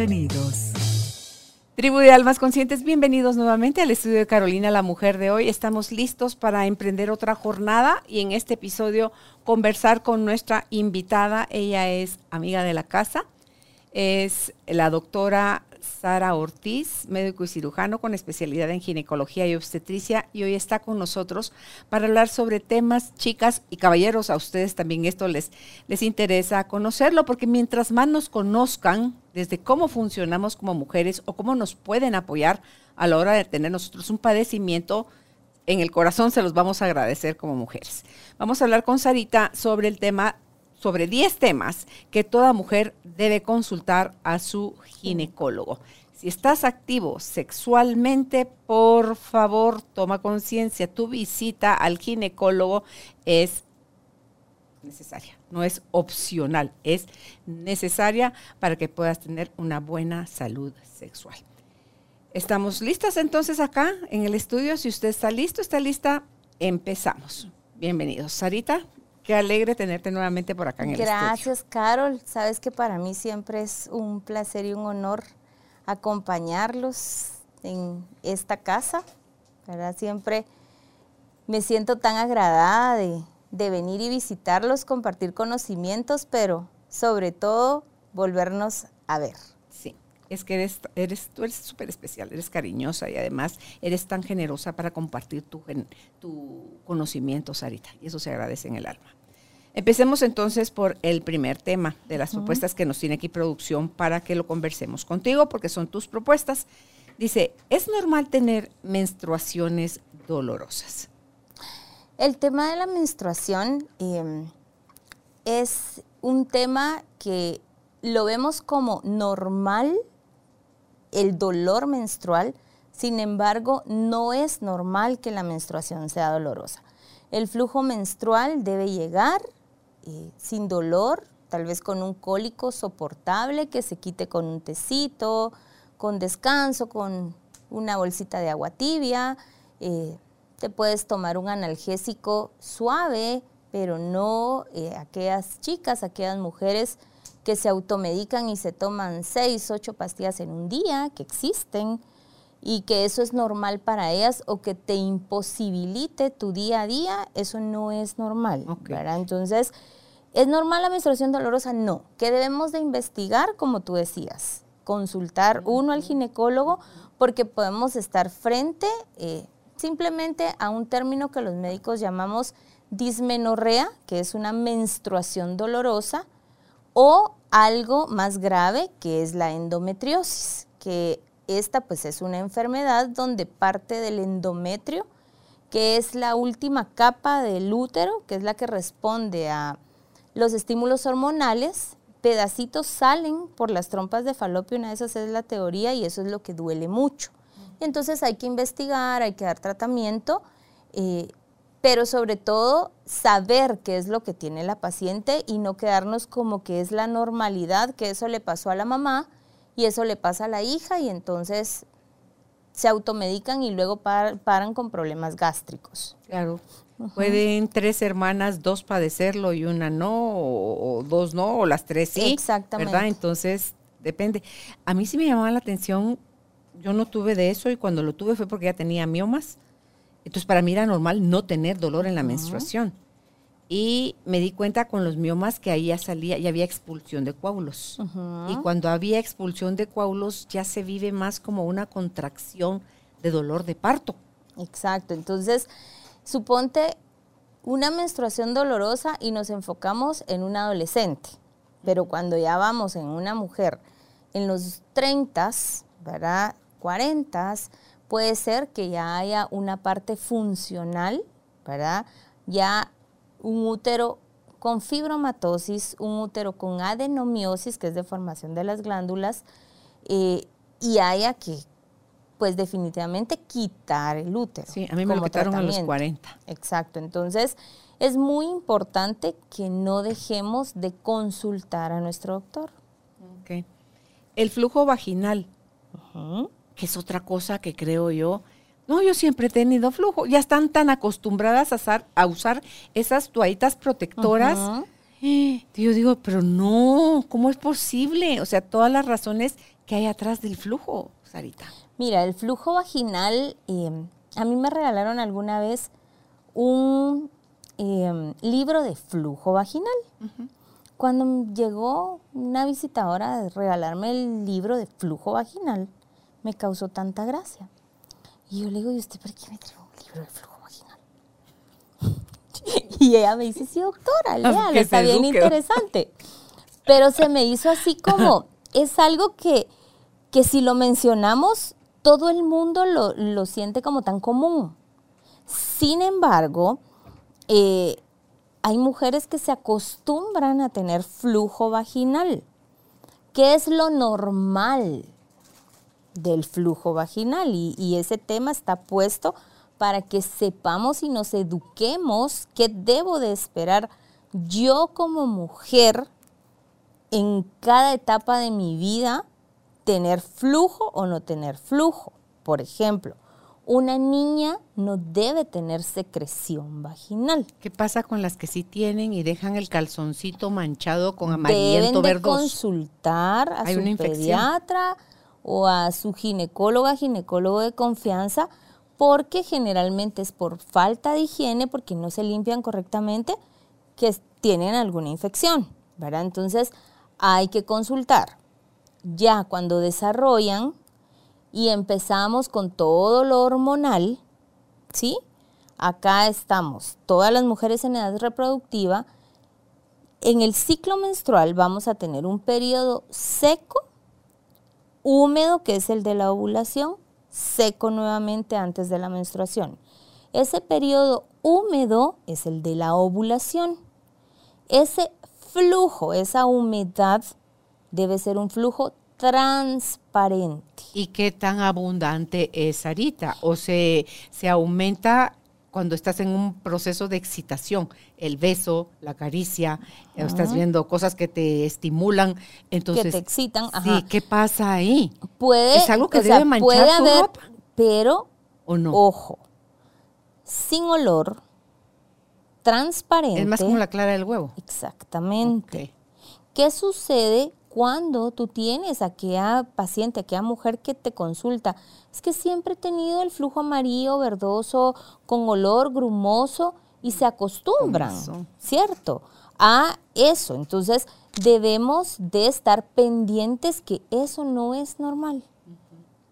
Bienvenidos. Tribu de Almas Conscientes, bienvenidos nuevamente al estudio de Carolina, la mujer de hoy. Estamos listos para emprender otra jornada y en este episodio conversar con nuestra invitada. Ella es amiga de la casa, es la doctora Sara Ortiz, médico y cirujano con especialidad en ginecología y obstetricia, y hoy está con nosotros para hablar sobre temas, chicas y caballeros, a ustedes también esto les, les interesa conocerlo, porque mientras más nos conozcan desde cómo funcionamos como mujeres o cómo nos pueden apoyar a la hora de tener nosotros un padecimiento, en el corazón se los vamos a agradecer como mujeres. Vamos a hablar con Sarita sobre el tema sobre 10 temas que toda mujer debe consultar a su ginecólogo. Si estás activo sexualmente, por favor, toma conciencia. Tu visita al ginecólogo es necesaria, no es opcional, es necesaria para que puedas tener una buena salud sexual. Estamos listas entonces acá en el estudio. Si usted está listo, está lista, empezamos. Bienvenidos. Sarita, Qué alegre tenerte nuevamente por acá en el Gracias, Carol. Sabes que para mí siempre es un placer y un honor acompañarlos en esta casa. Siempre me siento tan agradada de, de venir y visitarlos, compartir conocimientos, pero sobre todo volvernos a ver. Es que eres, eres, tú eres súper especial, eres cariñosa y además eres tan generosa para compartir tu, tu conocimiento, Sarita, y eso se agradece en el alma. Empecemos entonces por el primer tema de las propuestas que nos tiene aquí producción para que lo conversemos contigo, porque son tus propuestas. Dice, ¿es normal tener menstruaciones dolorosas? El tema de la menstruación em, es un tema que lo vemos como normal, el dolor menstrual, sin embargo, no es normal que la menstruación sea dolorosa. El flujo menstrual debe llegar eh, sin dolor, tal vez con un cólico soportable que se quite con un tecito, con descanso, con una bolsita de agua tibia. Eh, te puedes tomar un analgésico suave, pero no eh, aquellas chicas, aquellas mujeres que se automedican y se toman seis, ocho pastillas en un día, que existen, y que eso es normal para ellas o que te imposibilite tu día a día, eso no es normal. Entonces, ¿es normal la menstruación dolorosa? No. ¿Qué debemos de investigar? Como tú decías, consultar uno al ginecólogo porque podemos estar frente eh, simplemente a un término que los médicos llamamos dismenorrea, que es una menstruación dolorosa, o algo más grave, que es la endometriosis, que esta pues es una enfermedad donde parte del endometrio, que es la última capa del útero, que es la que responde a los estímulos hormonales, pedacitos salen por las trompas de falopio, una de esas es la teoría y eso es lo que duele mucho. Y entonces hay que investigar, hay que dar tratamiento, eh, pero sobre todo saber qué es lo que tiene la paciente y no quedarnos como que es la normalidad, que eso le pasó a la mamá, y eso le pasa a la hija y entonces se automedican y luego paran con problemas gástricos. Claro. Pueden tres hermanas, dos padecerlo y una no, o, dos no, o las tres sí. Exactamente. ¿Verdad? Entonces, depende. A mí sí me llamaba la atención, yo no tuve de eso y cuando lo tuve fue porque ya tenía miomas. Entonces, para mí era normal no tener dolor en la menstruación y me di cuenta con los miomas que ahí ya salía, ya había expulsión de coágulos. Y cuando había expulsión de coágulos ya se vive más como una contracción de dolor de parto. Exacto, entonces suponte una menstruación dolorosa y nos enfocamos en un adolescente, pero cuando ya vamos en una mujer en los 30, ¿verdad? 40, puede ser que ya haya una parte funcional, ¿verdad? Ya un útero con fibromatosis, un útero con adenomiosis, que es deformación de las glándulas, eh, y haya que, pues definitivamente quitar el útero. Sí, a mí me lo quitaron a los tratamiento. 40. Exacto, entonces es muy importante que no dejemos de consultar a nuestro doctor. Ok. El flujo vaginal. Que es otra cosa que creo yo. No, yo siempre he tenido flujo. Ya están tan acostumbradas a usar, a usar esas toallitas protectoras. Yo digo, pero no, ¿cómo es posible? O sea, todas las razones que hay atrás del flujo, Sarita. Mira, el flujo vaginal, eh, a mí me regalaron alguna vez un eh, libro de flujo vaginal. Cuando llegó una visitadora a regalarme el libro de flujo vaginal, me causó tanta gracia. Y yo le digo, ¿y usted por qué me trajo un libro de flujo vaginal? y ella me dice, sí, doctora, léalo, está bien eduque. interesante. Pero se me hizo así como, es algo que, que si lo mencionamos, todo el mundo lo, lo siente como tan común. Sin embargo, eh, hay mujeres que se acostumbran a tener flujo vaginal. ¿Qué es lo normal del flujo vaginal? Y, y ese tema está puesto para que sepamos y nos eduquemos qué debo de esperar yo como mujer en cada etapa de mi vida, tener flujo o no tener flujo. Por ejemplo, una niña no debe tener secreción vaginal. ¿Qué pasa con las que sí tienen y dejan el calzoncito manchado con Deben amarillento de verdoso? consultar a Hay su una infección. O a su ginecóloga, ginecólogo de confianza, porque generalmente es por falta de higiene, porque no se limpian correctamente, que tienen alguna infección, ¿verdad? Entonces hay que consultar. Ya cuando desarrollan y empezamos con todo lo hormonal, ¿sí? Acá estamos, todas las mujeres en edad reproductiva, en el ciclo menstrual vamos a tener un periodo seco, húmedo, que es el de la ovulación, seco nuevamente antes de la menstruación. Ese periodo húmedo es el de la ovulación. Ese flujo, esa humedad, debe ser un flujo transparente. ¿Y qué tan abundante es Sarita? ¿O se, se aumenta cuando estás en un proceso de excitación? El beso, la caricia, o estás viendo cosas que te estimulan. Entonces, que te excitan. ajá. Sí, ¿qué pasa ahí? Puede, ¿Es algo que sea, debe manchar puede tu haber, ropa? pero ¿O no? ojo, sin olor, transparente. es más como la clara del huevo. Exactamente. ¿Qué sucede cuando tú tienes a aquella paciente, a aquella mujer que te consulta? Es que siempre he tenido el flujo amarillo, verdoso, con olor grumoso y se acostumbran. ¿cierto? A eso. Entonces debemos de estar pendientes que eso no es normal.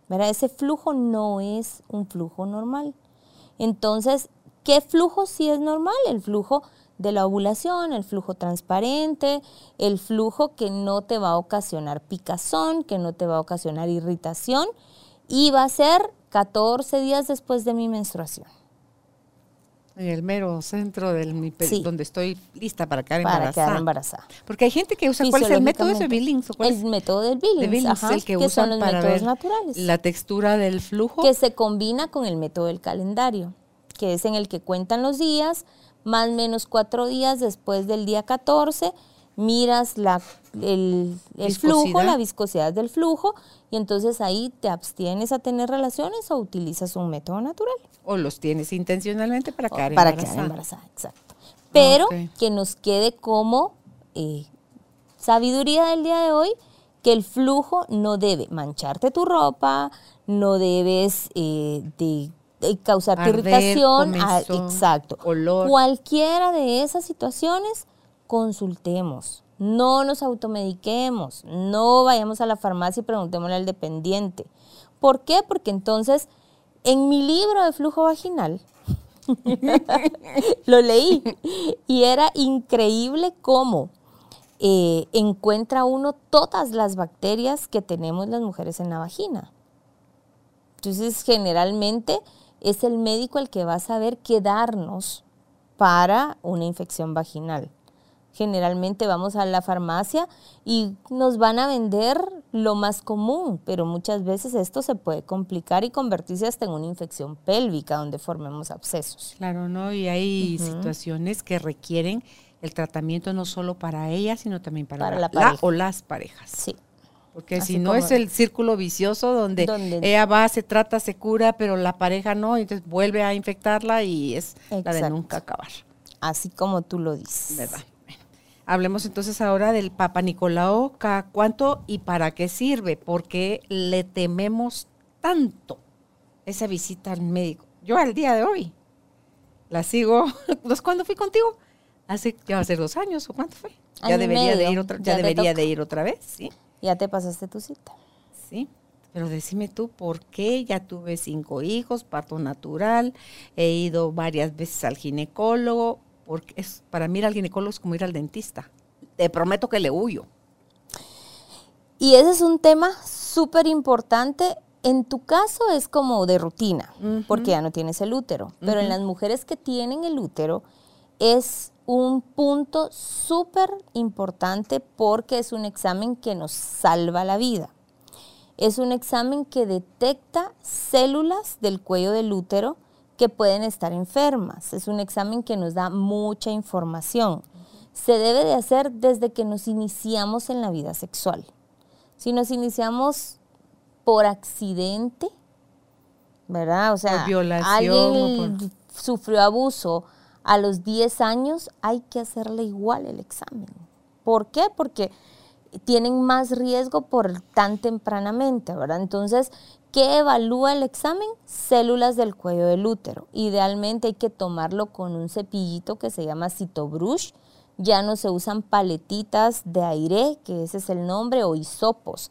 ¿verdad? Ese flujo no es un flujo normal. Entonces, ¿qué flujo sí es normal? El flujo de la ovulación, el flujo transparente, el flujo que no te va a ocasionar picazón, que no te va a ocasionar irritación y va a ser 14 días después de mi menstruación. En el mero centro del mi Sí. donde estoy lista para quedar Para embarazada. quedar embarazada. Porque hay gente que usa, ¿cuál es el método Fisiológicamente. Billings? ¿O cuál El es? método del Billings, de Billings, ajá, el que, que usan son los para métodos ver naturales. la textura del flujo. que se combina con el método del calendario, que es en el que cuentan los días, más o menos cuatro días después del día 14, miras la, el, el flujo, la viscosidad del flujo, y entonces ahí te abstienes a tener relaciones o utilizas un método natural o los tienes intencionalmente para quedar para embarazada. quedar embarazada. Exacto. Pero que nos quede como eh, sabiduría del día de hoy que el flujo no debe mancharte tu ropa, no debes eh, de causarte Arder, irritación. ah, exacto. olor. Cualquiera de esas situaciones, consultemos. No nos automediquemos, no vayamos a la farmacia y preguntémosle al dependiente. ¿Por qué? Porque entonces, en mi libro de flujo vaginal, lo leí y era increíble cómo eh, encuentra uno todas las bacterias que tenemos las mujeres en la vagina. Entonces, generalmente es el médico el que va a saber qué darnos para una infección vaginal. Generalmente vamos a la farmacia y nos van a vender lo más común, pero muchas veces esto se puede complicar y convertirse hasta en una infección pélvica donde formemos abscesos. Claro, ¿no? Y hay situaciones que requieren el tratamiento no solo para ella, sino también para, la, o las parejas. Sí. Porque si no es el círculo vicioso donde, ella va, se trata, se cura, pero la pareja no, entonces vuelve a infectarla y es la de nunca acabar. Así como tú lo dices. ¿Verdad? Hablemos entonces ahora del Papa Nicolau, cuánto y para qué sirve, porque le tememos tanto esa visita al médico. Yo al día de hoy la sigo, ¿cuándo fui contigo? Hace, ya ser dos años, ¿o cuánto fue? Ya debería, de ir, otra, ya, debería de ir otra vez, ¿sí? Ya te pasaste tu cita. Sí, pero decime tú, ¿por qué? Ya tuve cinco hijos, parto natural, he ido varias veces al ginecólogo, porque es, para mí ir al ginecólogo es como ir al dentista. Te prometo que le huyo. Y ese es un tema súper importante. En tu caso es como de rutina, porque ya no tienes el útero. Pero en las mujeres que tienen el útero es un punto súper importante porque es un examen que nos salva la vida. Es un examen que detecta células del cuello del útero que pueden estar enfermas. Es un examen que nos da mucha información. Se debe de hacer desde que nos iniciamos en la vida sexual. Si nos iniciamos por accidente, ¿verdad? O sea, alguien sufrió abuso, a los 10 años hay que hacerle igual el examen. ¿Por qué? Porque tienen más riesgo por tan tempranamente, ¿verdad? Entonces, ¿qué evalúa el examen? Células del cuello del útero. Idealmente hay que tomarlo con un cepillito que se llama citobrush. Ya no se usan paletitas de aire, que ese es el nombre, o hisopos.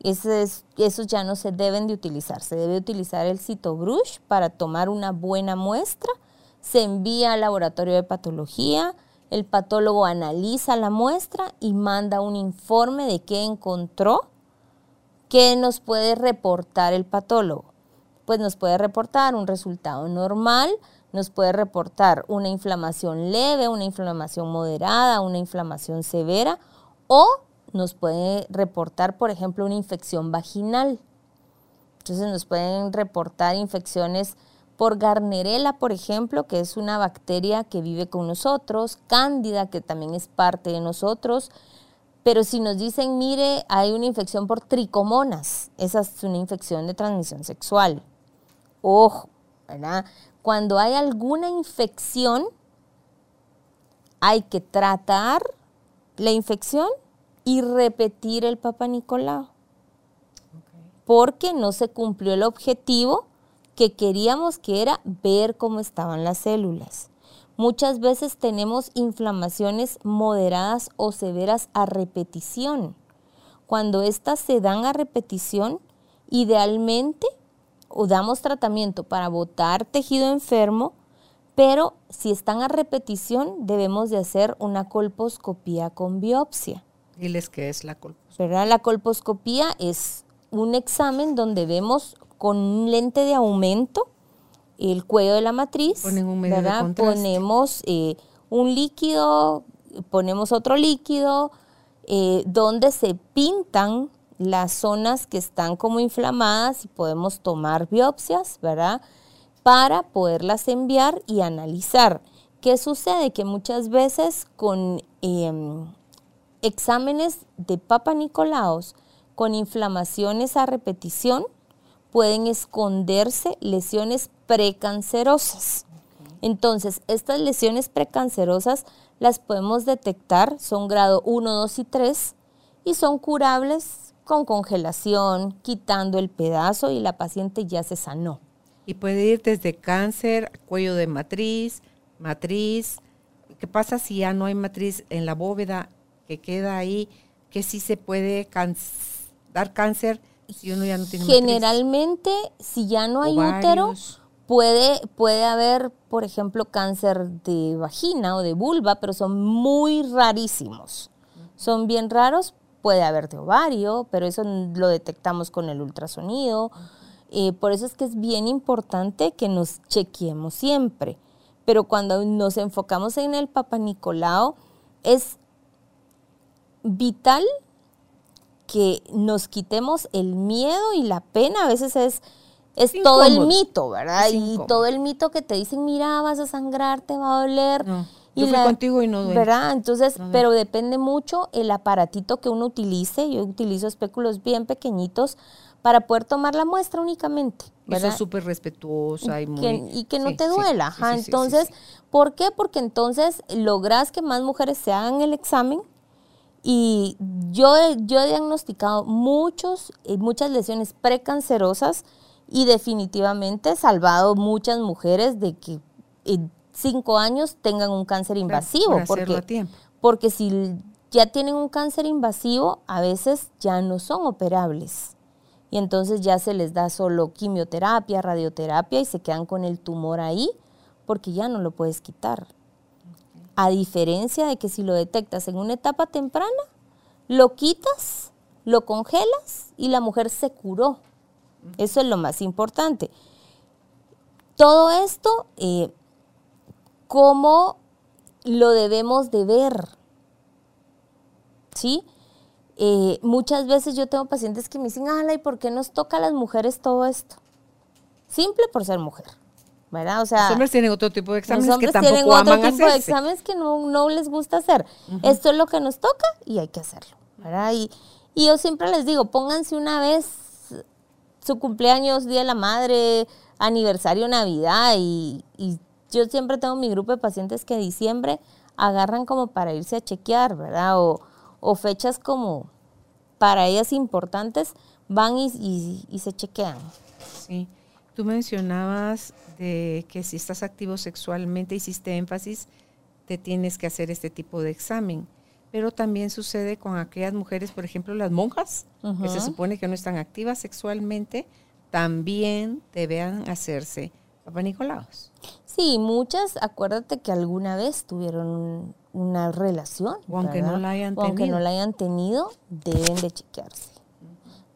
esos ya no se deben de utilizar. Se debe utilizar el citobrush para tomar una buena muestra se envía al laboratorio de patología, el patólogo analiza la muestra y manda un informe de qué encontró, qué nos puede reportar el patólogo. Pues nos puede reportar un resultado normal, nos puede reportar una inflamación leve, una inflamación moderada, una inflamación severa o nos puede reportar, por ejemplo, una infección vaginal. Entonces nos pueden reportar infecciones por Garnerella, por ejemplo, que es una bacteria que vive con nosotros, Cándida, que también es parte de nosotros. Pero si nos dicen, mire, hay una infección por tricomonas, esa es una infección de transmisión sexual. Ojo, ¿verdad? Cuando hay alguna infección, hay que tratar la infección y repetir el Papa Nicolau. Porque no se cumplió el objetivo que queríamos que era ver cómo estaban las células. Muchas veces tenemos inflamaciones moderadas o severas a repetición. Cuando estas se dan a repetición, idealmente o damos tratamiento para botar tejido enfermo, pero si están a repetición debemos de hacer una colposcopía con biopsia. Diles qué es la colposcopía. La colposcopía es un examen donde vemos con un lente de aumento el cuello de la matriz. ponemos eh, un líquido, ponemos otro líquido, eh, donde se pintan las zonas que están como inflamadas y podemos tomar biopsias, ¿verdad? Para poderlas enviar y analizar. ¿Qué sucede? Que muchas veces con em, exámenes de Papa Nicolaos con inflamaciones a repetición, pueden esconderse lesiones precancerosas. Entonces, estas lesiones precancerosas las podemos detectar, son grado 1, 2 y 3 y son curables con congelación, quitando el pedazo y la paciente ya se sanó. Y puede ir desde cáncer, cuello de matriz, matriz. ¿Qué pasa si ya no hay matriz en la bóveda que queda ahí? Que sí se puede dar cáncer Generalmente, si ya no hay útero, puede, puede haber, por ejemplo, cáncer de vagina o de vulva, pero son muy rarísimos. Son bien raros. Puede haber de ovario, pero eso lo detectamos con el ultrasonido. Eh, por eso es que es bien importante que nos chequeemos siempre. Pero cuando nos enfocamos en el Papa Nicolau, es vital que nos quitemos el miedo y la pena. A veces es, es todo el mito, ¿verdad? y todo el mito que te dicen, mira, vas a sangrar, te va a doler. y yo fui contigo y no duele. ¿Verdad? Entonces, pero depende mucho el aparatito que uno utilice. Yo utilizo espéculos bien pequeñitos para poder tomar la muestra únicamente. ¿verdad? Eso es súper respetuosa y muy... Que, y que no te duela. Ajá. entonces, ¿por qué? Porque entonces logras que más mujeres se hagan el examen y yo, yo he diagnosticado muchos, eh, muchas lesiones precancerosas y definitivamente he salvado muchas mujeres de que en cinco años tengan un cáncer invasivo. porque, porque si ya tienen un cáncer invasivo, a veces ya no son operables. Y entonces ya se les da solo quimioterapia, radioterapia y se quedan con el tumor ahí porque ya no lo puedes quitar. A diferencia de que si lo detectas en una etapa temprana, lo quitas, lo congelas y la mujer se curó. Eso es lo más importante. Todo esto, eh, ¿cómo lo debemos de ver? ¿Sí? Eh, muchas veces yo tengo pacientes que me dicen, ala, ¿y por qué nos toca a las mujeres todo esto? Simple por ser mujer. ¿Verdad? O sea, los hombres tienen otro tipo de exámenes los hombres que tampoco tienen otro aman tipo de exámenes que no, no les gusta hacer. Esto es lo que nos toca y hay que hacerlo, ¿verdad? Y, y yo siempre les digo, pónganse una vez su cumpleaños, Día de la Madre, aniversario, Navidad y, y yo siempre tengo mi grupo de pacientes que en diciembre agarran como para irse a chequear, ¿verdad? O, o fechas como para ellas importantes, van y, y, y se chequean. Sí. Tú mencionabas de que si estás activo sexualmente, hiciste énfasis, te tienes que hacer este tipo de examen. Pero también sucede con aquellas mujeres, por ejemplo, las monjas, que se supone que no están activas sexualmente, también deben hacerse Papa Nicolaos. Sí, muchas, acuérdate que alguna vez tuvieron una relación. O aunque no la hayan tenido. aunque no la hayan tenido, deben de chequearse.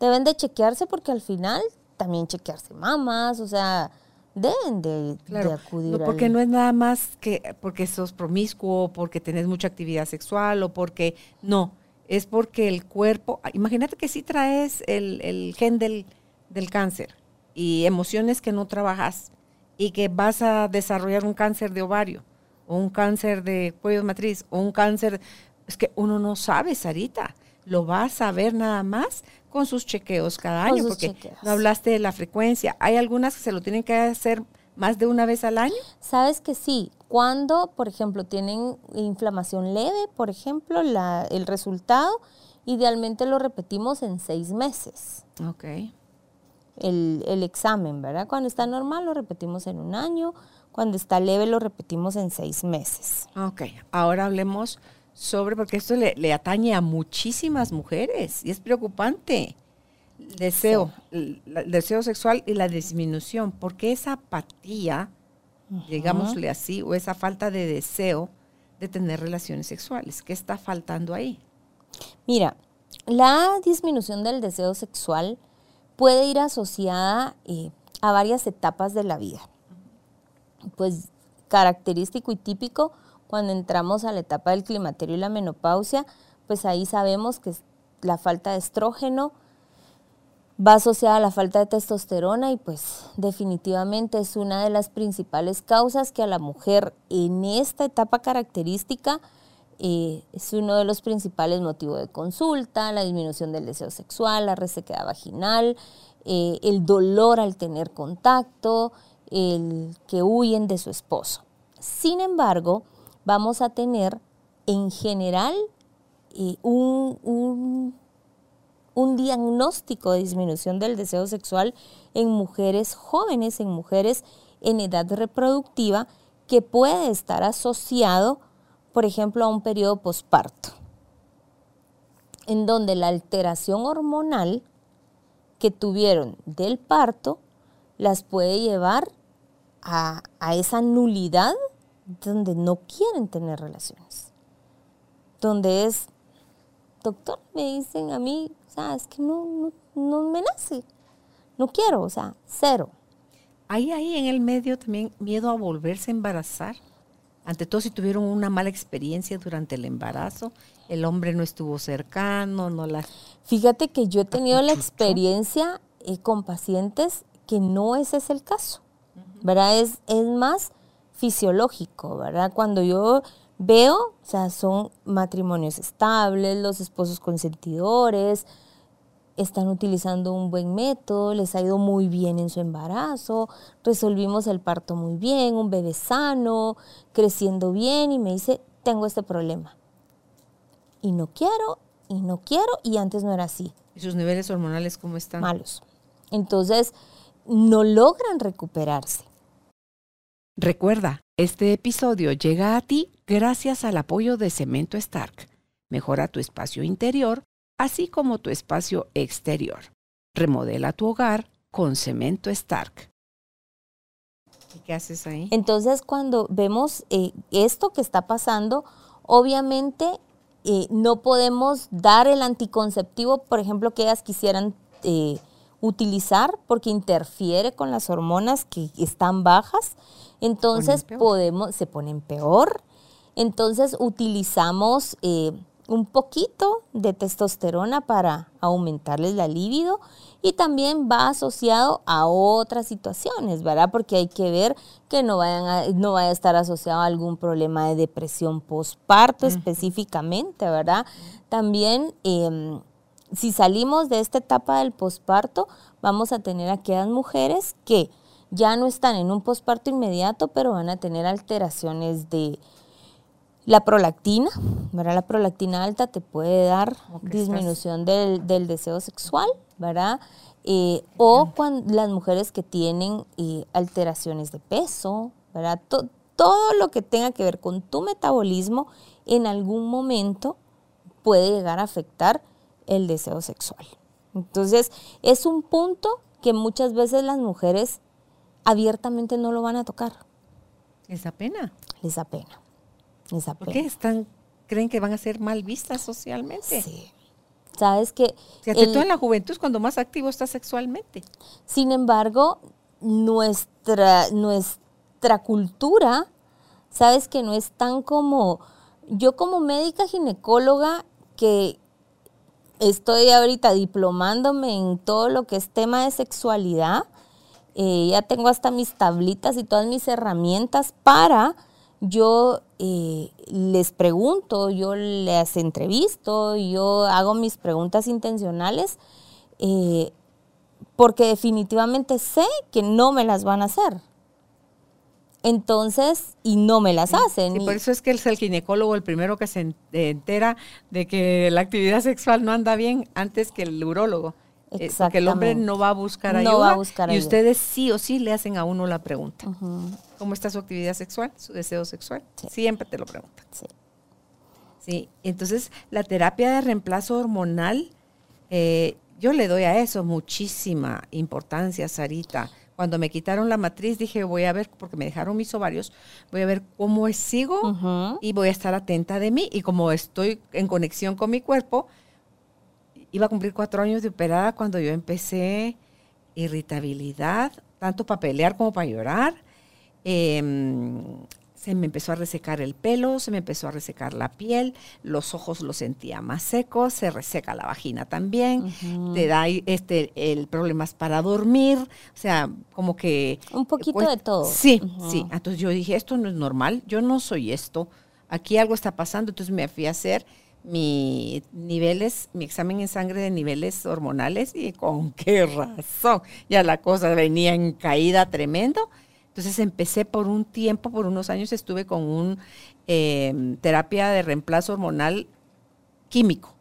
Deben de chequearse porque al final también chequearse mamas, o sea, deben de, acudir. No, porque no es nada más que porque sos promiscuo, porque tenés mucha actividad sexual o porque no, es porque el cuerpo, imagínate que si traes el, gen del, del cáncer y emociones que no trabajas y que vas a desarrollar un cáncer de ovario o un cáncer de cuello de matriz o un cáncer, es que uno no sabe, Sarita, lo vas a ver nada más con sus chequeos cada año, porque no hablaste de la frecuencia. ¿Hay algunas que se lo tienen que hacer más de una vez al año? Sabes que sí. Cuando, por ejemplo, tienen inflamación leve, por ejemplo, la, el resultado, idealmente lo repetimos en seis meses. Ok. El, el examen, ¿verdad? Cuando está normal lo repetimos en un año, cuando está leve lo repetimos en seis meses. Ok, ahora hablemos sobre, porque esto le, atañe a muchísimas mujeres y es preocupante. El deseo, el, deseo sexual y la disminución, porque esa apatía, digámosle así, o esa falta de deseo de tener relaciones sexuales, ¿qué está faltando ahí? Mira, la disminución del deseo sexual puede ir asociada eh, a varias etapas de la vida. Pues característico y típico cuando entramos a la etapa del climaterio y la menopausia, pues ahí sabemos que la falta de estrógeno va asociada a la falta de testosterona y pues definitivamente es una de las principales causas que a la mujer en esta etapa característica eh, es uno de los principales motivos de consulta, la disminución del deseo sexual, la resequedad vaginal, eh, el dolor al tener contacto, el que huyen de su esposo. Sin embargo, vamos a tener en general eh, un, un, diagnóstico de disminución del deseo sexual en mujeres jóvenes, en mujeres en edad reproductiva, que puede estar asociado, por ejemplo, a un periodo posparto, en donde la alteración hormonal que tuvieron del parto las puede llevar a, a esa nulidad donde no quieren tener relaciones. Donde es, doctor, me dicen a mí, o sea, es que no, no, me nace. No quiero, o sea, cero. ¿Hay ahí en el medio también miedo a volverse a embarazar? ante todo si tuvieron una mala experiencia durante el embarazo, el hombre no estuvo cercano, no la... Fíjate que yo he tenido la experiencia eh, con pacientes que no ese es el caso, ¿verdad? Es, es más fisiológico, ¿verdad? Cuando yo veo, o sea, son matrimonios estables, los esposos consentidores, están utilizando un buen método, les ha ido muy bien en su embarazo, resolvimos el parto muy bien, un bebé sano, creciendo bien y me dice, tengo este problema. Y no quiero, y no quiero, y antes no era así. ¿Y sus niveles hormonales cómo están? Malos. Entonces, no logran recuperarse. Recuerda, este episodio llega a ti gracias al apoyo de Cemento Stark. Mejora tu espacio interior así como tu espacio exterior. Remodela tu hogar con cemento Stark. ¿Y qué haces ahí? Entonces, cuando vemos eh, esto que está pasando, obviamente eh, no podemos dar el anticonceptivo, por ejemplo, que ellas quisieran eh, utilizar porque interfiere con las hormonas que están bajas. Entonces, podemos, se ponen peor. Entonces, utilizamos un poquito de testosterona para aumentarles la libido y también va asociado a otras situaciones, ¿verdad? Porque hay que ver que no, vayan no vaya a estar asociado a algún problema de depresión postparto específicamente, ¿verdad? También em, si salimos de esta etapa del posparto, vamos a tener aquellas mujeres que ya no están en un posparto inmediato, pero van a tener alteraciones de la prolactina, ¿verdad? La prolactina alta te puede dar disminución del, deseo sexual, ¿verdad? Eh, o cuando, las mujeres que tienen eh, alteraciones de peso, ¿verdad? todo lo que tenga que ver con tu metabolismo en algún momento puede llegar a afectar el deseo sexual. Entonces, es un punto que muchas veces las mujeres abiertamente no lo van a tocar. Les da pena. Les da pena. ¿Por qué están, creen que van a ser mal vistas socialmente? Sí. Sabes que... Tú en la juventud es cuando más activo estás sexualmente. Sin embargo, nuestra, nuestra cultura, sabes que no es tan como... Yo como médica ginecóloga que estoy ahorita diplomándome en todo lo que es tema de sexualidad, eh, ya tengo hasta mis tablitas y todas mis herramientas para yo eh, les pregunto, yo les entrevisto, yo hago mis preguntas intencionales, eh, porque definitivamente sé que no me las van a hacer. Entonces, y no me las hacen. Y por eso es que es el ginecólogo el primero que se entera de que la actividad sexual no anda bien antes que el urólogo. Eh, porque el hombre no va a buscar ayuda. No va a buscar y ustedes sí o sí le hacen a uno la pregunta. ¿Cómo está su actividad sexual, su deseo sexual? Siempre te lo preguntan. Sí. Sí, entonces la terapia de reemplazo hormonal, eh, yo le doy a eso muchísima importancia, Sarita. Cuando me quitaron la matriz dije, voy a ver, porque me dejaron mis ovarios, voy a ver cómo sigo y voy a estar atenta de mí. Y como estoy en conexión con mi cuerpo, iba a cumplir cuatro años de operada cuando yo empecé irritabilidad, tanto para pelear como para llorar. Em, se me empezó a resecar el pelo, se me empezó a resecar la piel, los ojos los sentía más secos, se reseca la vagina también, te da este el problemas para dormir, o sea, como que un poquito pues, de todo. Sí, sí. Entonces yo dije, esto no es normal, yo no soy esto, aquí algo está pasando, entonces me fui a hacer mi niveles, mi examen en sangre de niveles hormonales y con qué razón. Ya la cosa venía en caída tremendo. Entonces empecé por un tiempo, por unos años estuve con un em, terapia de reemplazo hormonal químico.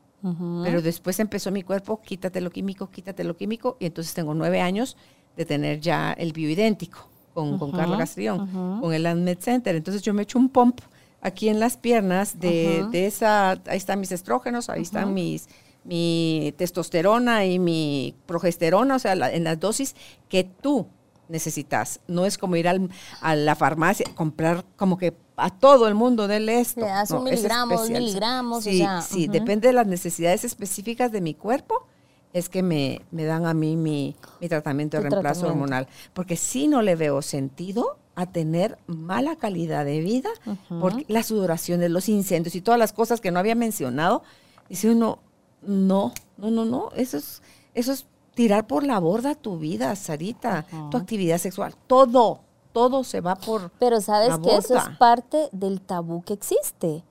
Pero después empezó mi cuerpo, quítate lo químico, quítate lo químico, y entonces tengo nueve años de tener ya el bioidéntico con, con Carla Castrillón, con el Med Center. Entonces yo me echo un pump aquí en las piernas de, esa, ahí están mis estrógenos, ahí están mis, mi testosterona y mi progesterona, o sea, en las dosis que tú necesitas. No es como ir a la farmacia, comprar como que a todo el mundo déle esto. Le das un miligramo, miligramos. Sí, sí, depende de las necesidades específicas de mi cuerpo es que me, dan a mí mi, tratamiento de reemplazo hormonal. Porque si no le veo sentido a tener mala calidad de vida porque las sudoraciones, los incendios y todas las cosas que no había mencionado. Dice uno, no, no, no, no, eso es, eso es tirar por la borda tu vida, Sarita, tu actividad sexual, todo, todo se va por Pero sabes que eso es parte del tabú que existe,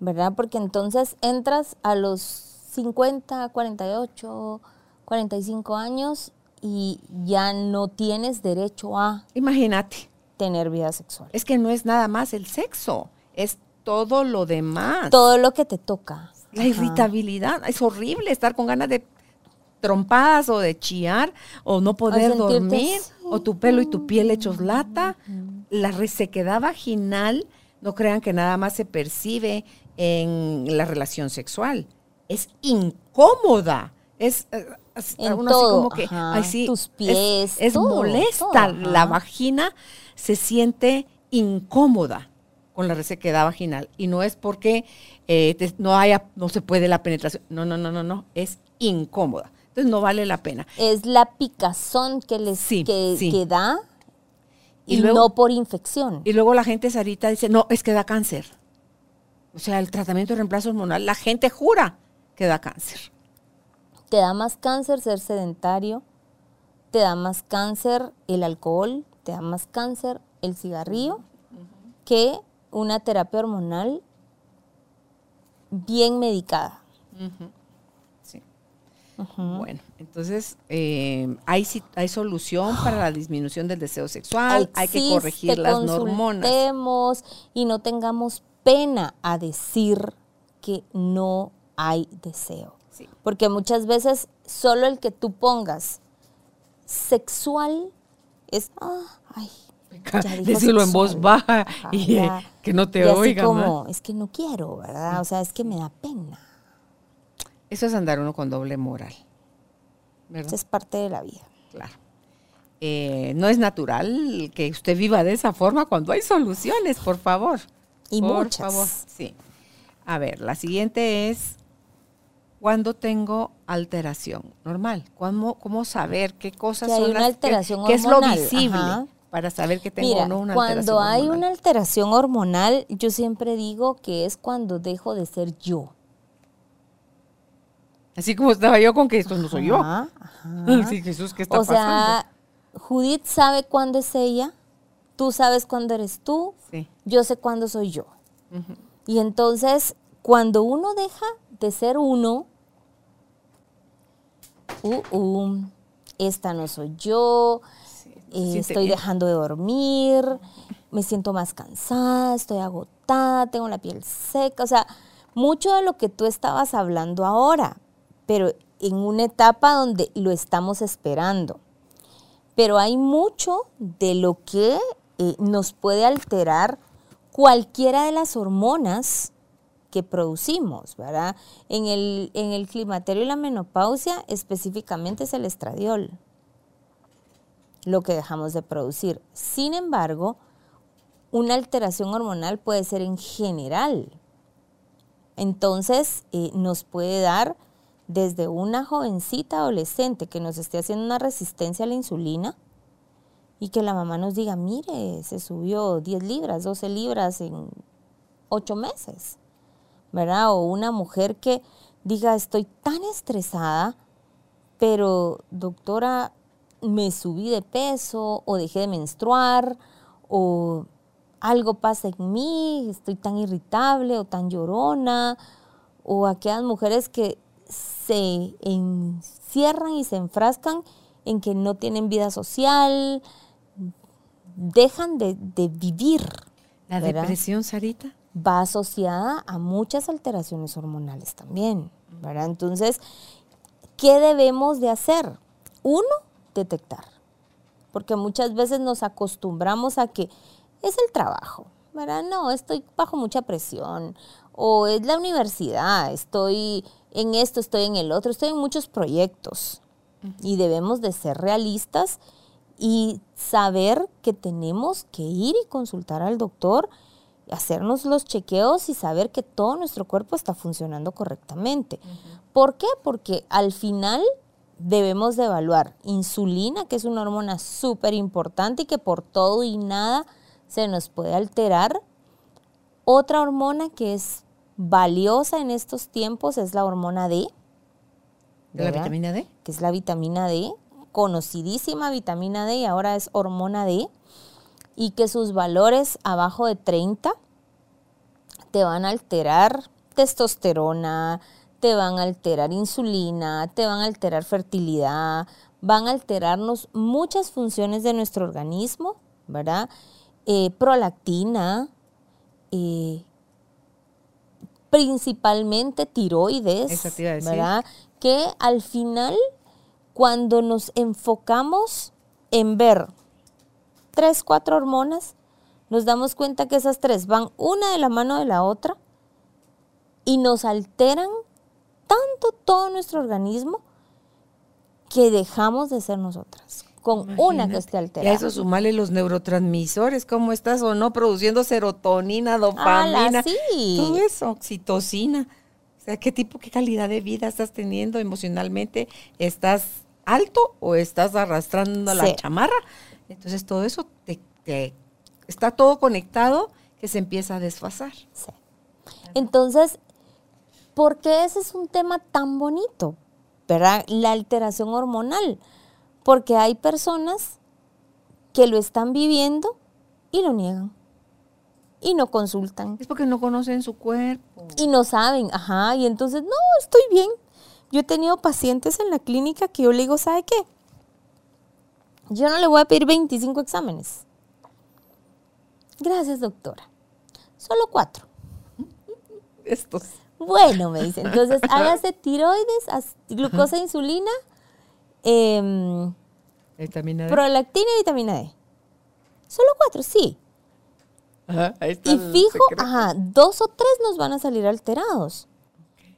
¿verdad? Porque entonces entras a los 50, 48, 45 años y ya no tienes derecho a... Imagínate tener vida sexual. Es que no es nada más el sexo, es todo lo demás. Todo lo que te toca. La irritabilidad, es horrible estar con ganas de trompadas o de chillar o no poder dormir o tu pelo y tu piel hechos lata. La resequedad vaginal, no crean que nada más se percibe en la relación sexual. Es incómoda. Es, eh, en todo. como que, tus pies, es, molesta. la vagina se siente incómoda con la resequedad vaginal y no es porque eh, no haya, no se puede la penetración. No, no, no, no, no. Es incómoda. Entonces no vale la pena. Es la picazón que les que, da y, no por infección. Y luego la gente, Sarita, dice, no, es que da cáncer. O sea, el tratamiento de reemplazo hormonal, la gente jura que da cáncer. Te da más cáncer ser sedentario, te da más cáncer el alcohol, te da más cáncer el cigarrillo que una terapia hormonal bien medicada. Sí. Bueno, entonces eh, hay, hay solución para la disminución del deseo sexual, hay que corregir las hormonas. Y no tengamos pena a decir que no hay deseo. Porque muchas veces solo el que tú pongas sexual es, ah, ay, decirlo en voz baja y que no te oiga. como, es que no quiero, ¿verdad? O sea, es que me da pena. Eso es andar uno con doble moral. ¿verdad? Eso es parte de la vida. Claro. Eh, no es natural que usted viva de esa forma cuando hay soluciones, por favor. Y por Favor. Sí. A ver, la siguiente es cuando tengo alteración normal. ¿Cómo, cómo saber qué cosas son una alteración qué es lo visible para saber que tengo o no una alteración Cuando hay una alteración hormonal, yo siempre digo que es cuando dejo de ser yo. Así como estaba yo con que esto no soy yo. Sí, Jesús, ¿qué está pasando? O sea, Judith sabe cuándo es ella, tú sabes cuándo eres tú, yo sé cuándo soy yo. Y entonces, cuando uno deja de ser uno, uh, uh, esta no soy yo, eh, estoy dejando de dormir, me siento más cansada, estoy agotada, tengo la piel seca, o sea, mucho de lo que tú estabas hablando ahora, pero en una etapa donde lo estamos esperando. Pero hay mucho de lo que eh, nos puede alterar cualquiera de las hormonas que producimos, ¿verdad? En el, en el climaterio y la menopausia específicamente es el estradiol, lo que dejamos de producir. Sin embargo, una alteración hormonal puede ser en general. Entonces, eh, nos puede dar desde una jovencita adolescente que nos esté haciendo una resistencia a la insulina y que la mamá nos diga, mire, se subió 10 libras, 12 libras en 8 meses. ¿Verdad? O una mujer que diga, estoy tan estresada, pero doctora, me subí de peso o dejé de menstruar o algo pasa en mí, estoy tan irritable o tan llorona, o aquellas mujeres que se encierran y se enfrascan en que no tienen vida social, dejan de, vivir. ¿La depresión, Sarita? Va asociada a muchas alteraciones hormonales también, ¿verdad? Entonces, ¿qué debemos de hacer? Uno, detectar, porque muchas veces nos acostumbramos a que es el trabajo, ¿verdad? No, estoy bajo mucha presión, o es la universidad, estoy en esto, estoy en el otro, estoy en muchos proyectos, y debemos de ser realistas y saber que tenemos que ir y consultar al doctor hacernos los chequeos y saber que todo nuestro cuerpo está funcionando correctamente. ¿Por qué? Porque al final debemos de evaluar insulina, que es una hormona súper importante y que por todo y nada se nos puede alterar. Otra hormona que es valiosa en estos tiempos es la hormona D. ¿De la ¿verdad? vitamina D? Que es la vitamina D, conocidísima vitamina D y ahora es hormona D. Y que sus valores abajo de 30 te van a alterar testosterona, te van a alterar insulina, te van a alterar fertilidad, van a alterarnos muchas funciones de nuestro organismo, ¿verdad? Eh, prolactina, eh, principalmente tiroides. ¿verdad? Que al final, cuando nos enfocamos en ver tres, cuatro hormonas, nos damos cuenta que esas tres van una de la mano de la otra y nos alteran tanto todo nuestro organismo que dejamos de ser nosotras con una que esté Y a alterada. eso sumarle los neurotransmisores, cómo estás o no produciendo serotonina, dopamina, ¡Hala, sí! todo eso, oxitocina. O sea, ¿qué tipo, qué calidad de vida estás teniendo emocionalmente? ¿Estás alto o estás arrastrando la Sí. chamarra? Entonces todo eso te, te- está todo conectado que se empieza a desfasar. Sí. Entonces, ¿por qué ese es un tema tan bonito? ¿Verdad? La alteración hormonal. Porque hay personas que lo están viviendo y lo niegan. Y no consultan. Es porque no conocen su cuerpo. Y no saben, ajá. Y entonces, no, estoy bien. Yo he tenido pacientes en la clínica que yo le digo, ¿sabe qué? Yo no le voy a pedir 25 exámenes. Gracias, doctora. Solo cuatro. Estos. Bueno, me dice. Entonces, hágase tiroides, glucosa, insulina, em, Vitamina D. prolactina y vitamina D. Solo cuatro, sí. Ajá, ahí está Y fijo, ajá, dos o tres nos van a salir alterados.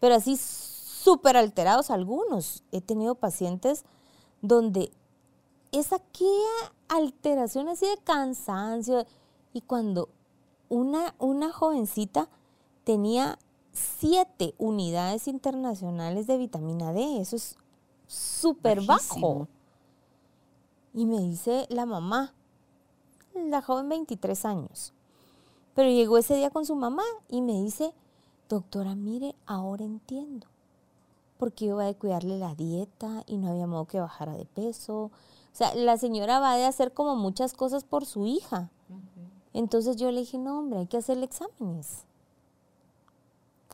Pero así súper alterados algunos. He tenido pacientes donde es aquella alteración así de cansancio. Y cuando una, una jovencita tenía siete unidades internacionales de vitamina D, eso es súper bajo. Y me dice la mamá, la joven 23 años. Pero llegó ese día con su mamá y me dice, doctora, mire, ahora entiendo. Porque yo iba a cuidarle la dieta y no había modo que bajara de peso. O sea, la señora va de hacer como muchas cosas por su hija. Entonces yo le dije, no, hombre, hay que hacerle exámenes.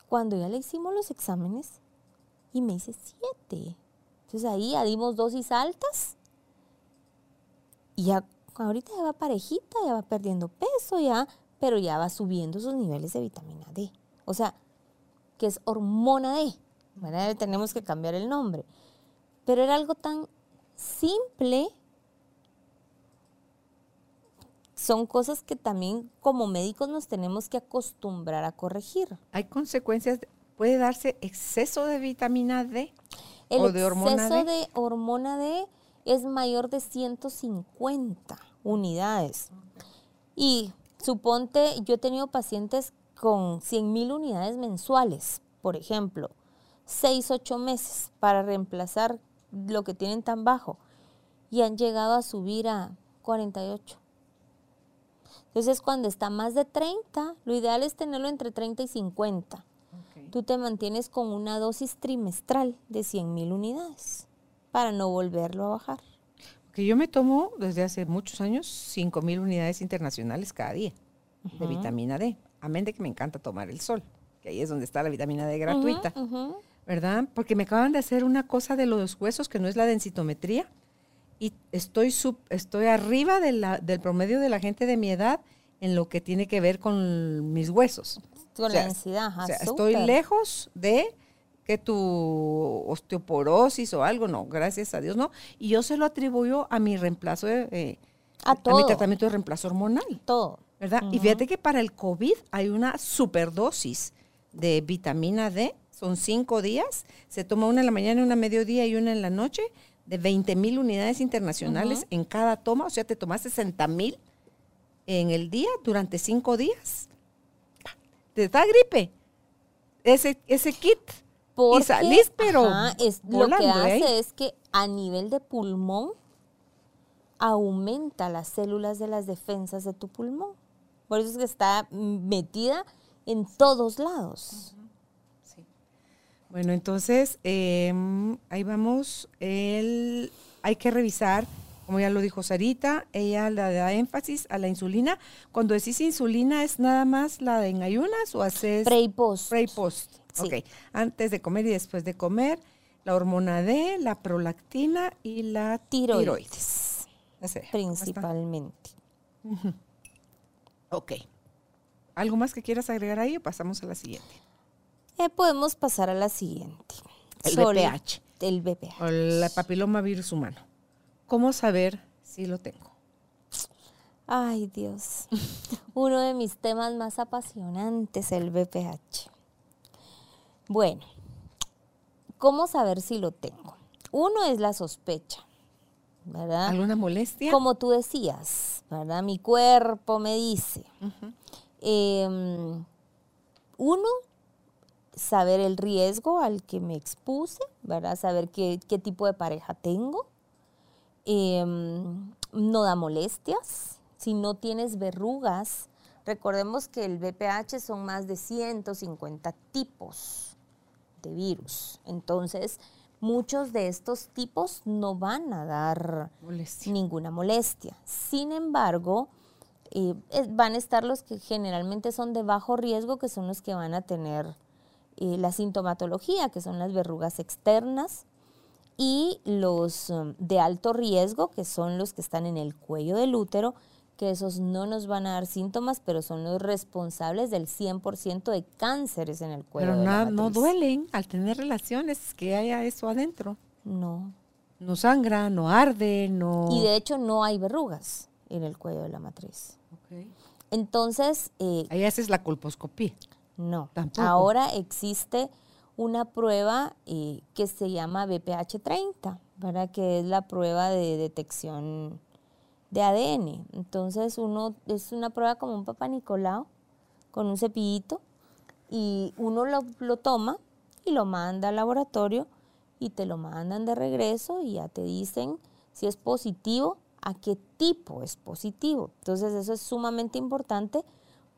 Cuando ya le hicimos los exámenes y me dice siete. Entonces ahí ya dimos dosis altas y ya ahorita ya va parejita, ya va perdiendo peso, ya, pero ya va subiendo sus niveles de vitamina D. O sea, que es hormona D. Le tenemos que cambiar el nombre. Pero era algo tan simple. Son cosas que también como médicos nos tenemos que acostumbrar a corregir. Hay consecuencias, de- puede darse exceso de vitamina D El o de hormona exceso D. de hormona D es mayor de 150 unidades. Y suponte, yo he tenido pacientes con 100 mil unidades mensuales, por ejemplo, 6, 8 meses para reemplazar lo que tienen tan bajo y han llegado a subir a 48. Entonces, cuando está más de 30, lo ideal es tenerlo entre 30 y 50 tú te mantienes con una dosis trimestral de 100 mil unidades para no volverlo a bajar. Que yo me tomo desde hace muchos años 5 mil unidades internacionales cada día de vitamina D. Amén de que me encanta tomar el sol, que ahí es donde está la vitamina D gratuita. ¿Verdad? Porque me acaban de hacer una cosa de los huesos que no es la densitometría y estoy, sub- estoy arriba de la- del promedio de la gente de mi edad en lo que tiene que ver con mis huesos. Con O sea, la densidad, ajá, o sea, estoy lejos de que tu osteoporosis o algo, no, gracias a Dios, no. Y yo se lo atribuyo a mi reemplazo, de, eh, A mi todo. tratamiento de reemplazo hormonal, Todo. ¿verdad? Y fíjate que para el COVID hay una superdosis de vitamina D, son cinco días, se toma una en la mañana, una a mediodía y una en la noche, de 20 mil unidades internacionales en cada toma, o sea, te tomas 60 mil en el día durante cinco días. Te da gripe. Ese, ese kit. Porque, y salís, pero ajá, es, lo que volando de hace es que a nivel de pulmón aumenta las células de las defensas de tu pulmón. Por eso es que está metida en todos lados. Bueno, entonces, em, ahí vamos. El, hay que revisar, como ya lo dijo Sarita, ella le da énfasis a la insulina. Cuando decís insulina, ¿es nada más la de en ayunas o haces... Pre y post. Pre y post. Sí. Ok. Antes de comer y después de comer, la hormona D, la prolactina y la Tiroides. Principalmente. Ok. ¿Algo más que quieras agregar ahí o pasamos a la siguiente? Eh, podemos pasar a la siguiente. El Sol- BPH. El BPH. O el papiloma virus humano. ¿Cómo saber si lo tengo? Ay, Dios. Uno de mis temas más apasionantes, el BPH. Bueno, ¿cómo saber si lo tengo? Uno es la sospecha, ¿verdad? ¿Alguna molestia? Como tú decías, ¿verdad? Mi cuerpo me dice. Em, uno, saber el riesgo al que me expuse, ¿verdad? Saber qué, qué tipo de pareja tengo. Em, no da molestias. Si no tienes verrugas, recordemos que el VPH son más de 150 tipos de virus. Entonces, muchos de estos tipos no van a dar Molestia. ninguna molestia. Sin embargo, eh, van a estar los que generalmente son de bajo riesgo, que son los que van a tener eh, la sintomatología, que son las verrugas externas, y los um, de alto riesgo, que son los que están en el cuello del útero, que esos no nos van a dar síntomas, pero son los responsables del 100% de cánceres en el cuello Pero de la no matriz. duelen al tener relaciones, que haya eso adentro. No. No sangra, no arde, no... Y de hecho no hay verrugas en el cuello de la matriz. Entonces, eh, Ahí haces la colposcopía. No. Tampoco. Ahora existe una prueba eh, que se llama BPH30, ¿verdad? Que es la prueba de detección de ADN. Entonces, uno es una prueba como un papá Nicolau con un cepillito y uno lo, lo toma y lo manda al laboratorio y te lo mandan de regreso y ya te dicen si es positivo, a qué tipo es positivo. Entonces, eso es sumamente importante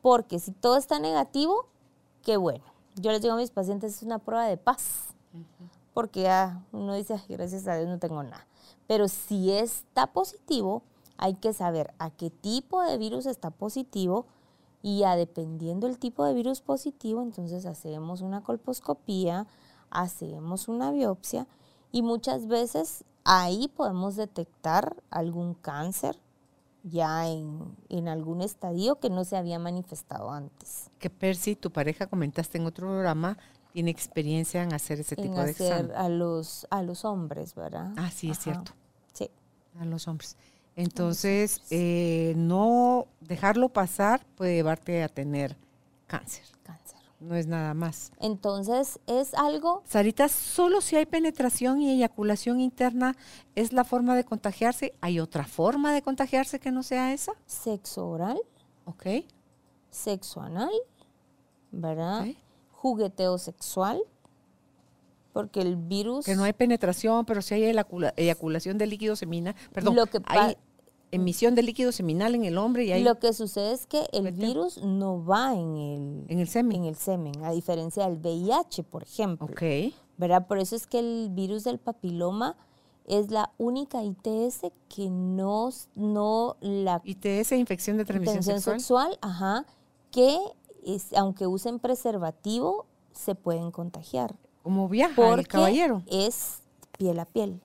porque si todo está negativo, qué bueno. Yo les digo a mis pacientes, es una prueba de paz. Porque ya uno dice, "Ay, gracias a Dios no tengo nada. Pero si está positivo, hay que saber a qué tipo de virus está positivo y ya dependiendo el tipo de virus positivo, entonces hacemos una colposcopía, hacemos una biopsia y muchas veces ahí podemos detectar algún cáncer ya en, en algún estadio que no se había manifestado antes. Que Percy, tu pareja, comentaste en otro programa, tiene experiencia en hacer ese en tipo de hacer examen. a los, a los hombres, ¿verdad? Ah, sí, es Ajá. cierto. Sí. A los hombres. Entonces, eh, no dejarlo pasar puede llevarte a tener cáncer. Cáncer. No es nada más. Entonces, es algo, Sarita, solo si hay penetración y eyaculación interna es la forma de contagiarse. ¿Hay otra forma de contagiarse que no sea esa? sexo oral, Ok. sexo anal, ¿verdad? Jugueteo sexual, porque el virus... Que no hay penetración, pero sí hay eyacula- eyaculación de líquido seminal. Perdón, Lo que hay emisión de líquido seminal en el hombre y hay Lo que sucede es que el virus no va en el, en el semen. en el semen, a diferencia del VIH, por ejemplo. Ok. ¿verdad? Por eso es que el virus del papiloma es la única ITS que no, no la ITS, infección de transmisión sexual. sexual, ajá, que es- aunque usen preservativo se pueden contagiar. Como viaja el caballero. es piel a piel,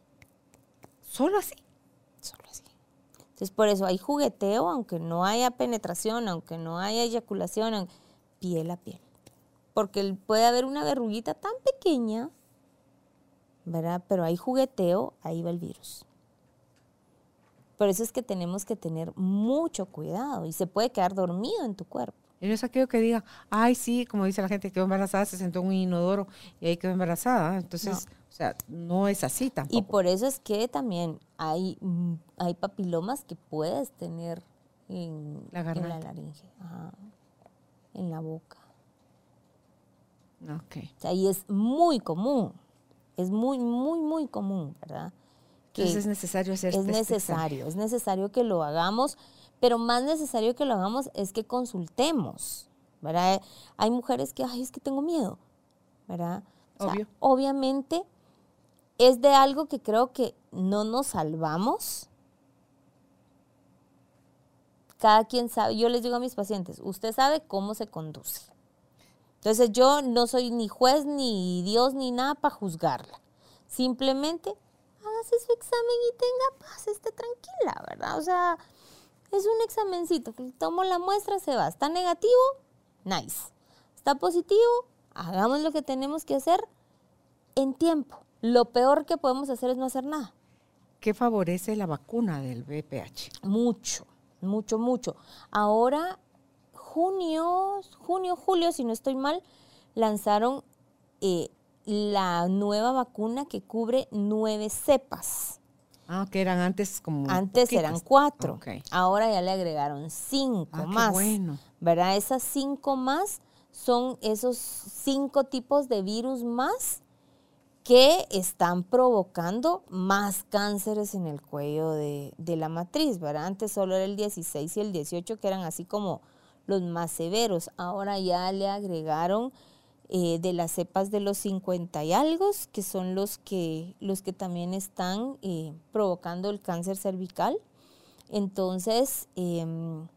Solo así. Entonces por eso hay jugueteo, aunque no haya penetración, aunque no haya eyaculación, piel a piel. Porque puede haber una verruguita tan pequeña, ¿verdad? Pero hay jugueteo, ahí va el virus. Por eso es que tenemos que tener mucho cuidado y se puede quedar dormido en tu cuerpo. Y no es aquello que diga, ay, sí, como dice la gente, quedó embarazada, se sentó en un inodoro y ahí quedó embarazada. Entonces, o sea, no es así tampoco. Y por eso es que también hay, mm, hay papilomas que puedes tener en La en garganta. laringe, ajá, en la boca. Ok. O sea, y es muy común, es muy, muy, muy común, ¿verdad? Que Entonces es necesario hacer es este necesario, es necesario que lo hagamos, pero más necesario que lo hagamos es que consultemos, ¿verdad? Hay mujeres que, ay, es que tengo miedo, ¿verdad? O sea, Obvio. obviamente es de algo que creo que no nos salvamos. Cada quien sabe, yo les digo a mis pacientes, usted sabe cómo se conduce. Entonces yo no soy ni juez, ni Dios, ni nada para juzgarla. Simplemente hágase su examen y tenga paz, esté tranquila, ¿verdad? O sea, es un examencito. Tomo la muestra, se va. ¿Está negativo? Nice. ¿Está positivo? Hagamos lo que tenemos que hacer en tiempo. Lo peor que podemos hacer es no hacer nada. ¿Qué favorece la vacuna del VPH? Mucho, mucho, mucho. Ahora, junio, junio, julio, si no estoy mal, lanzaron eh, la nueva vacuna que cubre nueve cepas. Ah, que eran antes como. Antes poquitas. eran cuatro. Ahora ya le agregaron cinco Ah, qué más. bueno. ¿Verdad? Esas cinco más son esos cinco tipos de virus más que están provocando más cánceres en el cuello de, de la matriz, ¿verdad? Antes solo era el 16 y el 18 que eran así como los más severos. Ahora ya le agregaron eh, de las cepas de los 50 y algo, que son los que, los que también están eh, provocando el cáncer cervical. Entonces, em,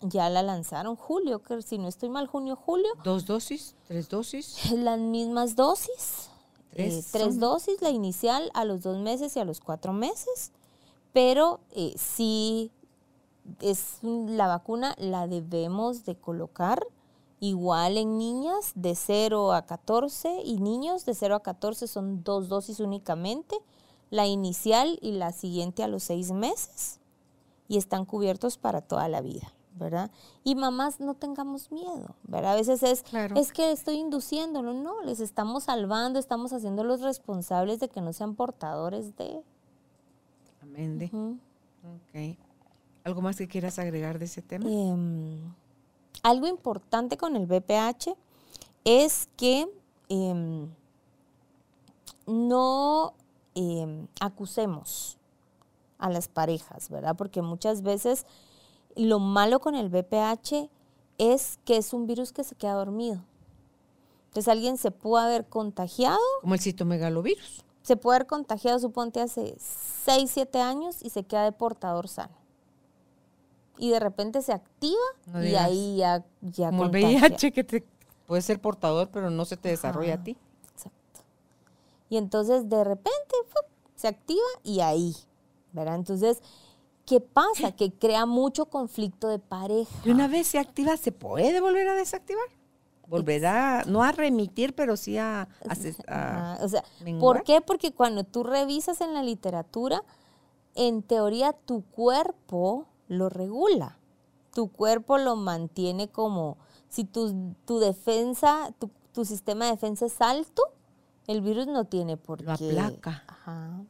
ya la lanzaron julio, que si no estoy mal, junio, julio. ¿Dos dosis? ¿Tres dosis? Las mismas dosis. Tres eh, tres son- dosis, la inicial a los dos meses y a los cuatro meses. Pero eh, sí, es la vacuna la debemos de colocar igual en niñas de 0 a 14 y niños de 0 a 14 son dos dosis únicamente, la inicial y la siguiente a los seis meses y están cubiertos para toda la vida, ¿verdad? Y mamás no tengamos miedo, ¿verdad? A veces es, Claro. es que estoy induciéndolo, no, les estamos salvando, estamos haciéndolos responsables de que no sean portadores de... Amén. de. Ujú. Ok. ¿Algo más que quieras agregar de ese tema? Em, algo importante con el BPH es que em, no em, acusemos a las parejas, ¿verdad? Porque muchas veces lo malo con el BPH es que es un virus que se queda dormido. Entonces alguien se pudo haber contagiado Como el citomegalovirus. se puede haber contagiado, suponte, hace 6, 7 años y se queda de portador sano. Y de repente se activa No y ahí ya, ya Como el. VIH que te puede ser portador, pero no se te desarrolla Ajá. a ti. Exacto. Y entonces de repente se activa y ahí, ¿verdad? Entonces, ¿qué pasa? Que crea mucho conflicto de pareja. Y una vez se activa, ¿se puede volver a desactivar? Volverá, no a remitir, pero sí a... O sea. ¿por qué? Porque cuando tú revisas en la literatura, en teoría tu cuerpo lo regula. Tu cuerpo lo mantiene como, si tu, tu defensa, tu, tu sistema de defensa es alto, el virus no tiene por Lo qué. aplaca. Ajá.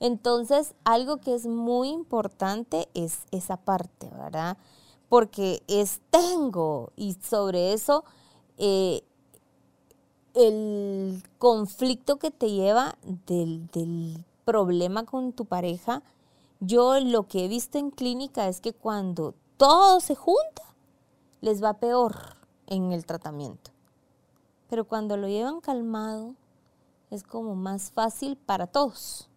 Entonces, algo que es muy importante es esa parte, ¿verdad? Porque es tengo y sobre eso eh, el conflicto que te lleva del, del problema con tu pareja, yo lo que he visto en clínica es que cuando todo se junta, les va peor en el tratamiento. Pero cuando lo llevan calmado, es como más fácil para todos.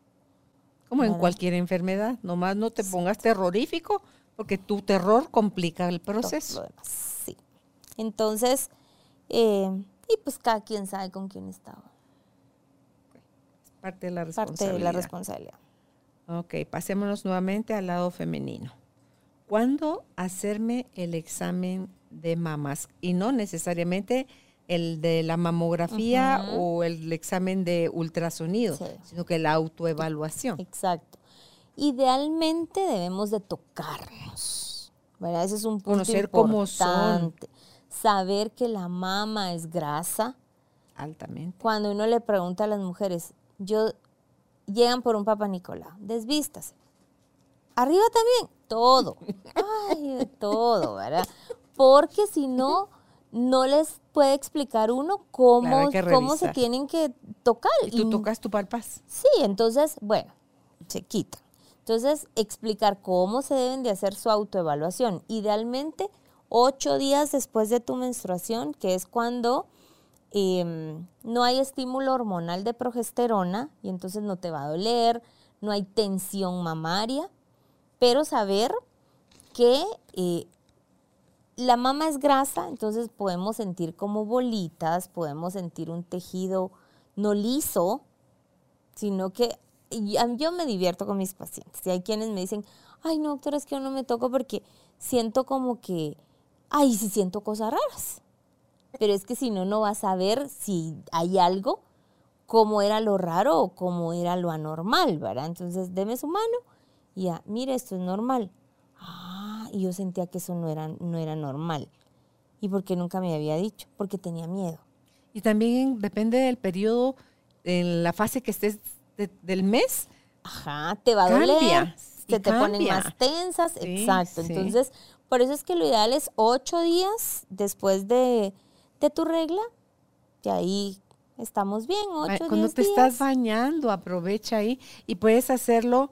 Como en cualquier enfermedad. Nomás no te pongas terrorífico, porque tu terror complica el proceso. demás. Sí. Entonces, eh, y pues cada quien sabe con quién estaba. Parte de la Parte responsabilidad. de la responsabilidad. Ok, pasémonos nuevamente al lado femenino. ¿Cuándo hacerme el examen de mamas? Y no necesariamente el de la mamografía o el examen de ultrasonido, Sí. sino que la autoevaluación. Exacto. Idealmente debemos de tocarnos. ¿verdad? Ese es un punto Conocer cómo son. Saber que la mama es grasa. Altamente. Cuando uno le pregunta a las mujeres, yo llegan por un Papa Nicolau, desvístase. Arriba también, todo. Ay, todo, ¿verdad? Porque si no, no les puede explicar uno cómo, Claro, cómo se tienen que tocar. Y tú Y- tocas tu palpas. Sí, entonces, bueno, se quita. Entonces, explicar cómo se deben de hacer su autoevaluación. Idealmente, ocho días después de tu menstruación, que es cuando em, no hay estímulo hormonal de progesterona y entonces no te va a doler, no hay tensión mamaria, pero saber que eh, la mama es grasa, entonces podemos sentir como bolitas, podemos sentir un tejido no liso, sino que yo me divierto con mis pacientes. Y hay quienes me dicen, ay, no, doctora, es que yo no me toco porque siento como que, ay, sí siento cosas raras. Pero es que si no, no vas a ver si hay algo, cómo era lo raro o cómo era lo anormal, ¿verdad? Entonces, deme su mano y ya, mire, esto es normal. Ah, y yo sentía que eso no era, no era normal. ¿Y por qué nunca me había dicho? Porque tenía miedo. Y también depende del periodo, en la fase que estés del mes. Ajá, te va a doler. Se te ponen más tensas, exacto. Entonces, por eso es que lo ideal es ocho días después de, tu regla, y ahí estamos bien, ocho Cuando te estás bañando, aprovecha ahí y puedes hacerlo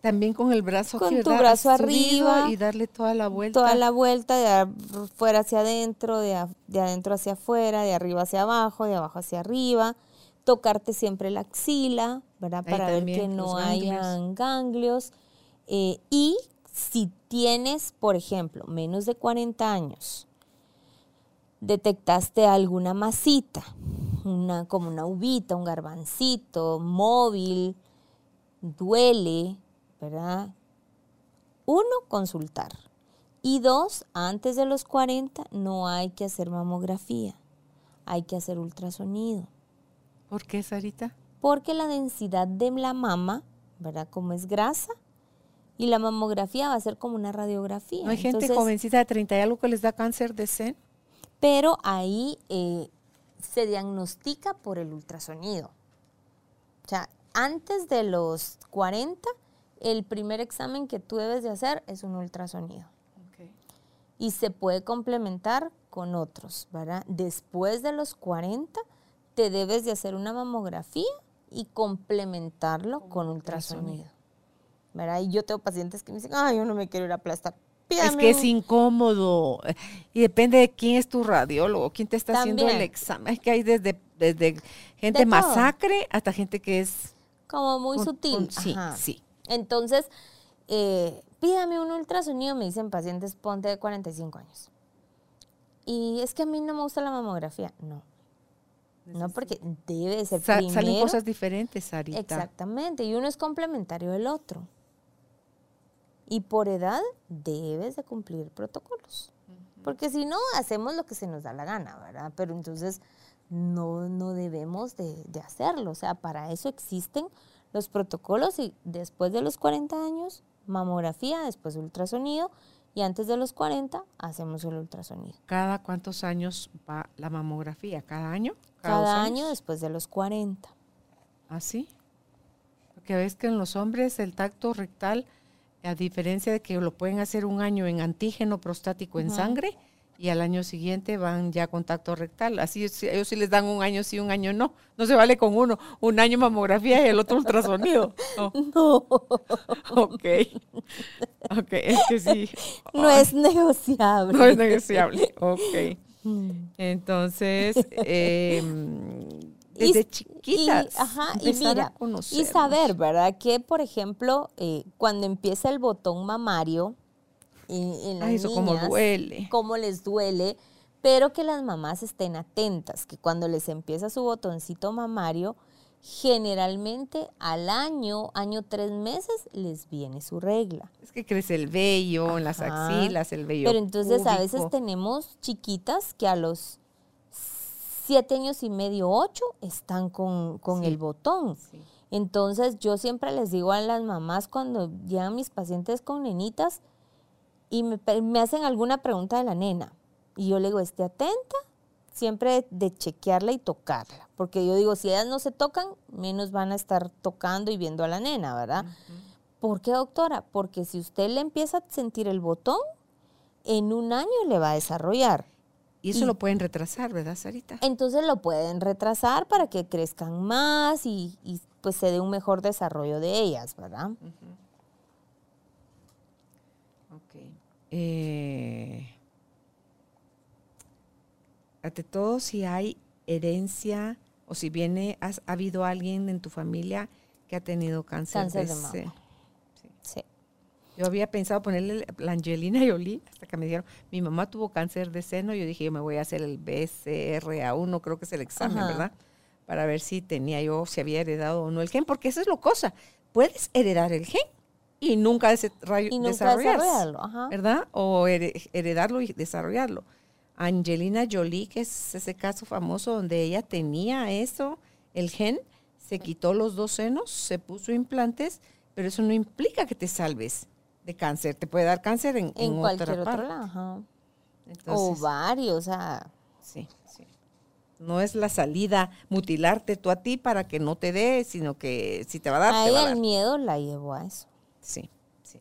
también con el brazo con tu brazo arriba y darle toda la vuelta. Toda la vuelta de afuera hacia adentro, de, de adentro hacia afuera, de arriba hacia abajo, de abajo hacia arriba tocarte siempre la axila, ¿verdad? Para ver que no hayan ganglios. Eh, y si tienes, por ejemplo, menos de 40 años, detectaste alguna masita, una, como una uvita, un garbancito, móvil, duele, ¿verdad? Uno, consultar. Y dos, antes de los 40 no hay que hacer mamografía, hay que hacer ultrasonido. ¿Por qué, Sarita? Porque la densidad de la mama, ¿verdad? Como es grasa, y la mamografía va a ser como una radiografía. ¿No hay gente jovencita de 30 y algo que les da cáncer de seno? Pero ahí eh, se diagnostica por el ultrasonido. O sea, antes de los 40, el primer examen que tú debes de hacer es un ultrasonido. Y se puede complementar con otros, ¿verdad? Después de los 40 te debes de hacer una mamografía y complementarlo con ultrasonido. ¿Verdad? Y yo tengo pacientes que me dicen, ay, yo no me quiero ir a aplastar. es que es incómodo y depende de quién es tu radiólogo, quién te está haciendo el examen. Es que hay desde, desde gente masacre hasta gente que es... Como muy sutil. sí, sí. Entonces, eh, pídame un ultrasonido, me dicen pacientes, ponte de 45 años. Y es que a mí no me gusta la mamografía. No, no, porque debe ser primero. Salen cosas diferentes, Sarita. Exactamente, y uno es complementario del otro. Y por edad debes de cumplir protocolos. Porque si no, hacemos lo que se nos da la gana, ¿verdad? Pero entonces no, no debemos de, de hacerlo. O sea, para eso existen los protocolos y después de los 40 años, mamografía, después ultrasonido y antes de los 40 hacemos el ultrasonido. ¿Cada cuántos años va la mamografía? ¿Cada año? Cada, año después de los 40. ¿Ah, sí? Porque ves que en los hombres el tacto rectal, a diferencia de que lo pueden hacer un año en antígeno prostático en sangre, y al año siguiente van ya con tacto rectal. Así ellos sí les dan un año sí, un año no. No se vale con uno, un año mamografía y el otro ultrasonido. No. Ok. Ok, es que sí. No es negociable. No es negociable. Ok. Mm. Entonces, em, desde chiquitas. Y, ajá, y mira, y saber, ¿verdad? Que, por ejemplo, eh, cuando empieza el botón mamario, en, las eso como duele. Cómo les duele, pero que las mamás estén atentas, que cuando les empieza su botoncito mamario, generalmente al año, año tres meses, les viene su regla. Es que crece el vello en las axilas, el vello. Pero entonces a veces tenemos chiquitas que a los siete años y medio, ocho, están con, el botón. Entonces yo siempre les digo a las mamás cuando llegan mis pacientes con nenitas, y me, hacen alguna pregunta de la nena. Y yo le digo, esté atenta, siempre de chequearla y tocarla. Porque yo digo, si ellas no se tocan, menos van a estar tocando y viendo a la nena, ¿verdad? ¿Por qué, doctora? Porque si usted le empieza a sentir el botón, en un año le va a desarrollar. Y eso lo pueden retrasar, ¿verdad, Sarita? Entonces lo pueden retrasar para que crezcan más y, pues se dé un mejor desarrollo de ellas, ¿verdad? Eh, ante todo si hay herencia o si viene, has, ha habido alguien en tu familia que ha tenido cáncer, Cáncer de mama. Sí. Yo había pensado ponerle la Angelina Jolie hasta que me dijeron, mi mamá tuvo cáncer de seno. Yo dije, yo me voy a hacer el BCRA1, creo que es el examen, Ajá. ¿verdad? Para ver si tenía yo, si había heredado o no el gen, porque esa es lo cosa. Puedes heredar el gen y nunca Y nunca desarrollarlo. Ajá. ¿verdad? O here- heredarlo y desarrollarlo. Angelina Jolie, que es ese caso famoso donde ella tenía eso, el gen, se quitó los dos senos, se puso implantes, pero eso no implica que te salves de cáncer. Te puede dar cáncer en, En, en cualquier otra otro parte. lado. ajá. Entonces, Ovario, o sea, sí, sí. No es la salida mutilarte tú a ti para que no te dé, sino que si te va a dar, a te va a ella dar. el miedo la llevó a eso. Sí, sí.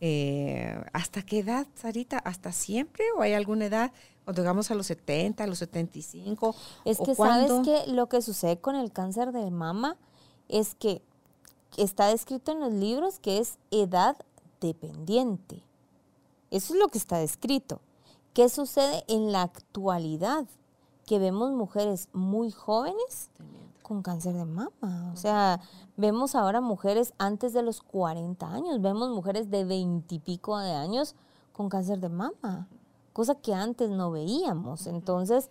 Eh, ¿Hasta qué edad, Sarita? ¿Hasta siempre o hay alguna edad? Cuando llegamos a los 70, a los 75. Es ¿o que sabes que lo que sucede con el cáncer de mama es que está descrito en los libros que es edad dependiente. Eso es lo que está descrito. ¿Qué sucede en la actualidad? Que vemos mujeres muy jóvenes con cáncer de mama. O sea, vemos ahora mujeres antes de los 40 años, vemos mujeres de 20 y pico de años con cáncer de mama, cosa que antes no veíamos. Entonces,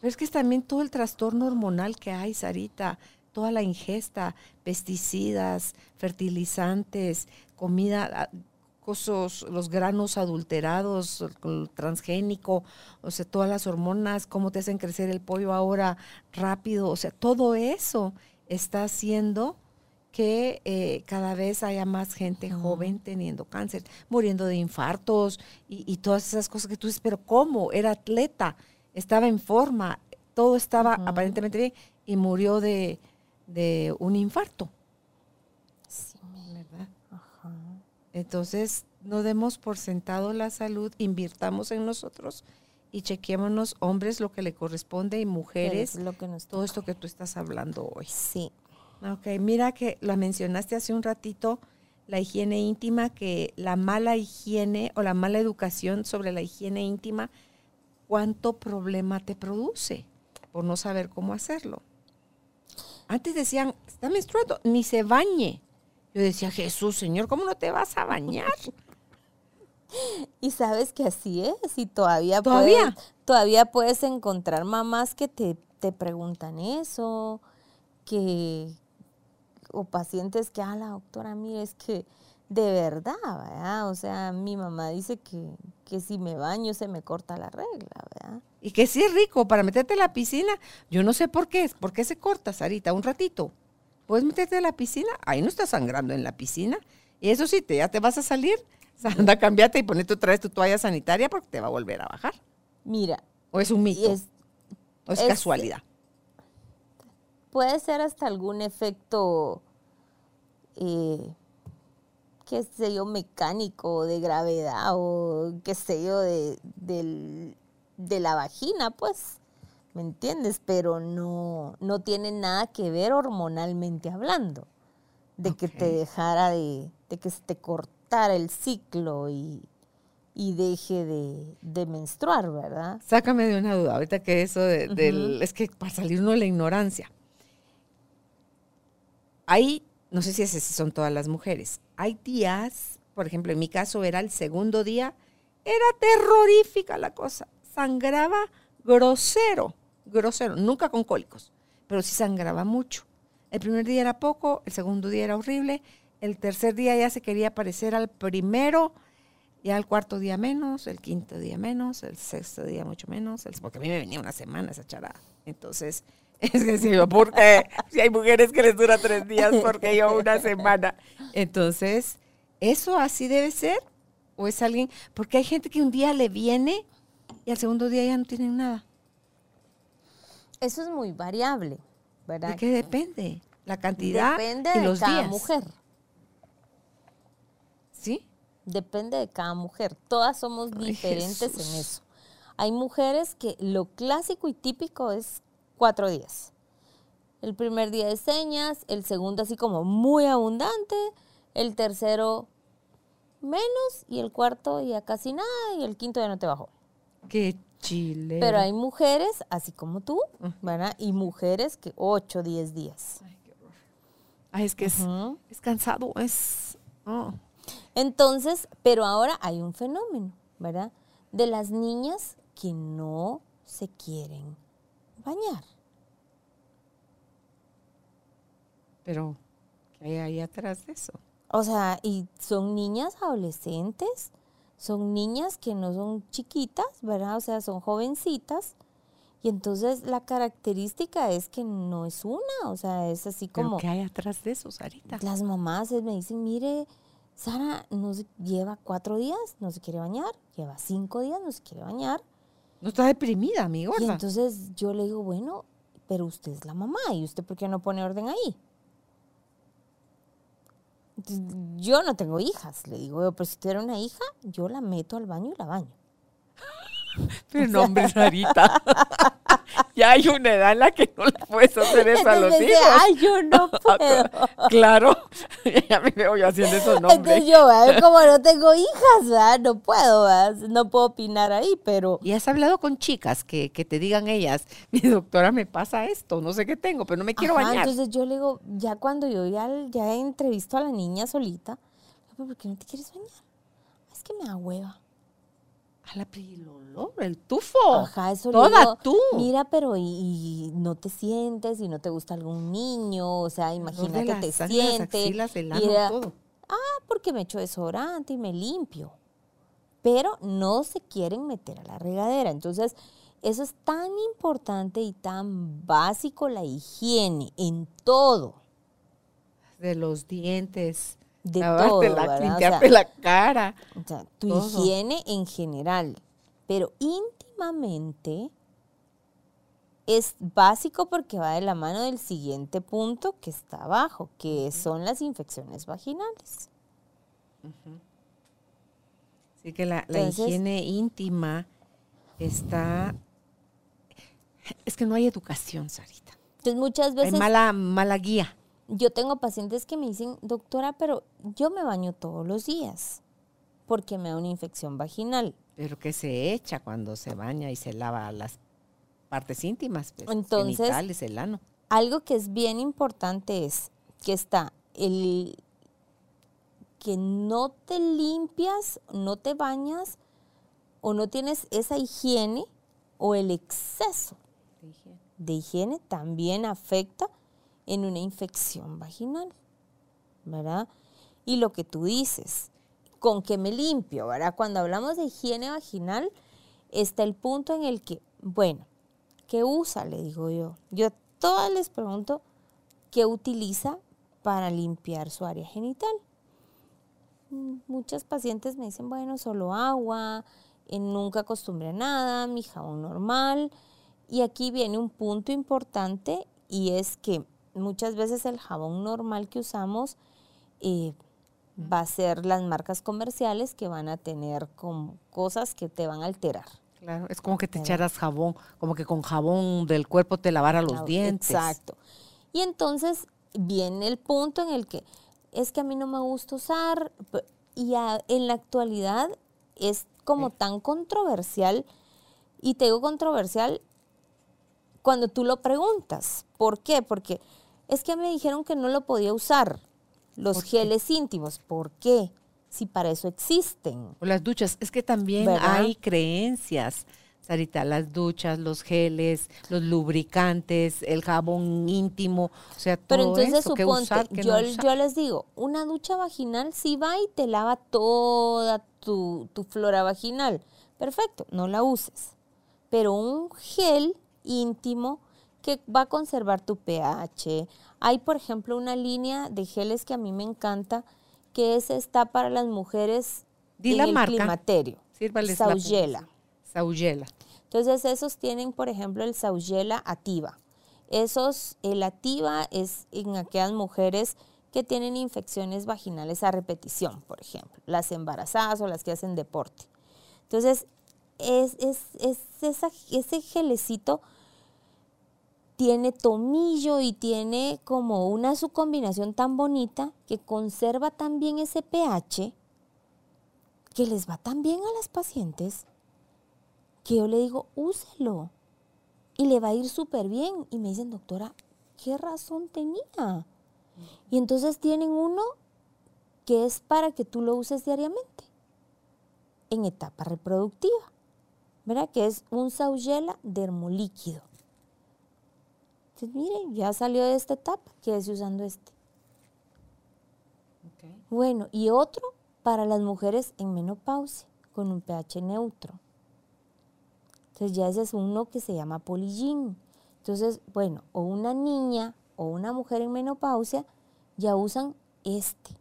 Pero es que es también todo el trastorno hormonal que hay, Sarita, toda la ingesta, pesticidas, fertilizantes, comida, ah, cosas, los granos adulterados, el transgénico, o sea, todas las hormonas, cómo te hacen crecer el pollo ahora rápido, o sea, todo eso está haciendo que eh, cada vez haya más gente joven teniendo cáncer, muriendo de infartos y, y todas esas cosas que tú dices, pero ¿cómo? Era atleta, estaba en forma, todo estaba aparentemente bien y murió de, de un infarto. ¿verdad? Entonces, no demos por sentado la salud, invirtamos en nosotros y chequémonos hombres lo que le corresponde y mujeres lo que nos todo esto que tú estás hablando hoy. Sí, Ok, mira que lo mencionaste hace un ratito, la higiene íntima, que la mala higiene o la mala educación sobre la higiene íntima, ¿cuánto problema te produce por no saber cómo hacerlo? Antes decían, está menstruando, ni se bañe. Yo decía, Jesús, Señor, ¿cómo no te vas a bañar? y sabes que así es, y todavía, ¿Todavía? Puedes, todavía puedes encontrar mamás que te, te preguntan eso, que, o pacientes que, ah, la doctora, mire, es que de verdad, ¿verdad? O sea, mi mamá dice que, que si me baño se me corta la regla, ¿verdad? Y que sí es rico para meterte a la piscina. Yo no sé por qué, ¿por qué se corta, Sarita? Un ratito. ¿Puedes meterte a la piscina? Ahí no estás sangrando en la piscina. Y eso sí, te, ya te vas a salir. O sea, anda, cambiate y ponete otra vez tu toalla sanitaria porque te va a volver a bajar. Mira, ¿O es un mito? es, ¿O es, es- casualidad? puede ser hasta algún efecto, eh, qué sé yo, mecánico, de gravedad o qué sé yo, de, del- de la vagina, pues, ¿me entiendes? Pero no, no tiene nada que ver hormonalmente hablando, de que te dejara de, de que se te cortara el ciclo y, y deje de, de menstruar, ¿verdad? Sácame de una duda, ahorita que eso de- del... Es que para salir uno de la ignorancia. Hay, no sé si esas son todas las mujeres, hay días, por ejemplo, en mi caso era el segundo día, era terrorífica la cosa, sangraba grosero, grosero, nunca con cólicos, pero sí sangraba mucho. El primer día era poco, el segundo día era horrible, el tercer día ya se quería parecer al primero, ya el cuarto día menos, el quinto día menos, el sexto día mucho menos, el- porque a mí me venía una semana esa charada. Entonces, es que si yo. Si hay mujeres que les dura tres días, porque yo una semana? Entonces, ¿eso así debe ser? ¿O es alguien? Porque hay gente que un día le viene y al segundo día ya no tienen nada. Eso es muy variable, ¿verdad? ¿De qué depende? La cantidad Depende y de los cada días. mujer. ¿Sí? Depende de cada mujer. Todas somos Ay, diferentes Jesús. en eso. Hay mujeres que lo clásico y típico es cuatro días. El primer día de señas, el segundo así como muy abundante, el tercero menos y el cuarto ya casi nada y el quinto ya no te bajó. Qué chile. Pero hay mujeres, así como tú, ¿verdad? Y mujeres que 8, 10 días. Ay, es que es, Ujú. es cansado, es... oh. Entonces, pero ahora hay un fenómeno, ¿verdad? De las niñas que no se quieren bañar. Pero, ¿qué hay ahí atrás de eso? O sea, y son niñas adolescentes, son niñas que no son chiquitas, ¿verdad? O sea, son jovencitas. Y entonces la característica es que no es una, o sea, es así ¿Pero como qué hay atrás de eso, Sarita? las mamás me dicen, mire, Sara, no se- lleva cuatro días, no se quiere bañar, lleva cinco días, no se quiere bañar. No está deprimida, mi Y entonces yo le digo, bueno, pero usted es la mamá, ¿y usted por qué no pone orden ahí? Yo no tengo hijas, le digo, pero si tuviera una hija, yo la meto al baño y la baño. Pero no, hombre, Sarita. ya hay una edad en la que no le puedes hacer eso a los Entonces, hijos. Ay, yo no puedo. claro, ya me veo yo haciendo eso, no, hombre. Entonces yo, ¿verdad? como no tengo hijas, ¿verdad? no puedo, ¿verdad? no puedo opinar ahí, pero ¿Y has hablado con chicas que, que te digan ellas, mi doctora me pasa esto, no sé qué tengo, pero no me quiero Ajá, bañar? Entonces yo le digo, ya cuando yo ya, ya he entrevisto a la niña solita, ¿por qué no te quieres bañar? Es que me da hueva. A la pri- el olor, el tufo. Ajá, eso Toda digo, tú. Mira, pero y, y no te sientes y no te gusta algún niño, o sea, imagínate, las te las sientes. axilas, el y ano, era, todo. ah, porque me echo desodorante y me limpio. Pero no se quieren meter a la regadera. Entonces, eso es tan importante y tan básico la higiene en todo. De los dientes, De lavarte todo, la, ¿verdad? O limpiarte sea, la cara. O sea, tu Todo. higiene en general, pero íntimamente es básico porque va de la mano del siguiente punto que está abajo, que son las infecciones vaginales. Así que la, la Entonces- higiene íntima está... Es que no hay educación, Sarita. Entonces muchas Hay veces mala, mala guía. Yo tengo pacientes que me dicen, doctora, pero yo me baño todos los días porque me da una infección vaginal. Pero que se echa cuando se baña y se lava las partes íntimas, pues, Entonces- genitales, el ano. Algo que es bien importante es que está el que no te limpias, no te bañas o no tienes esa higiene o el exceso de higiene también afecta en una infección vaginal, ¿verdad? Y lo que tú dices, con que me limpio, ¿verdad? Cuando hablamos de higiene vaginal, está el punto en el que, bueno, ¿qué usa? Le digo yo. Yo a todas les pregunto qué utiliza para limpiar su área genital. Muchas pacientes me dicen, bueno, solo agua, eh, nunca acostumbré a nada, mi jabón normal. Y aquí viene un punto importante y es que muchas veces el jabón normal que usamos eh, va a ser las marcas comerciales que van a tener como cosas que te van a alterar. Claro, es como que te echaras jabón, como que con jabón del cuerpo te lavara los dientes. Exacto. Y entonces viene el punto en el que es que a mí no me gusta usar y a- en la actualidad es como tan controversial y te digo controversial cuando tú lo preguntas. ¿Por qué? Porque es que me dijeron que no lo podía usar los geles íntimos. ¿Por qué? Si para eso existen. O las duchas, es que también ¿Verdad? hay creencias, Sarita, las duchas, los geles, los lubricantes, el jabón íntimo, o sea, todo Pero entonces eso, suponte, usar, yo, no yo les digo, una ducha vaginal sí va y te lava toda tu, tu flora vaginal. Perfecto, no la uses. Pero un gel íntimo que va a conservar tu pH. Hay, por ejemplo, una línea de geles que a mí me encanta, que es está para las mujeres Di en la el marca. climaterio. Sírvales la Saugela. Saugela. Entonces esos tienen, por ejemplo, el Saugela Ativa. Esos, el Ativa es en aquellas mujeres que tienen infecciones vaginales a repetición, por ejemplo, las embarazadas o las que hacen deporte. Entonces, es, es, es esa- ese gelecito tiene tomillo y tiene como una su combinación tan bonita que conserva también ese pH que les va tan bien a las pacientes que yo le digo, úselo. Y le va a ir súper bien. Y me dicen, doctora, ¿qué razón tenía? Y entonces tienen uno que es para que tú lo uses diariamente en etapa reproductiva, ¿verdad? Que es un Saugela dermolíquido. Entonces, miren, ya salió de esta etapa, quédese usando este. Bueno, y otro para las mujeres en menopausia, con un pH neutro. Entonces ya ese es uno que se llama polillín. Entonces, bueno, o una niña o una mujer en menopausia ya usan este.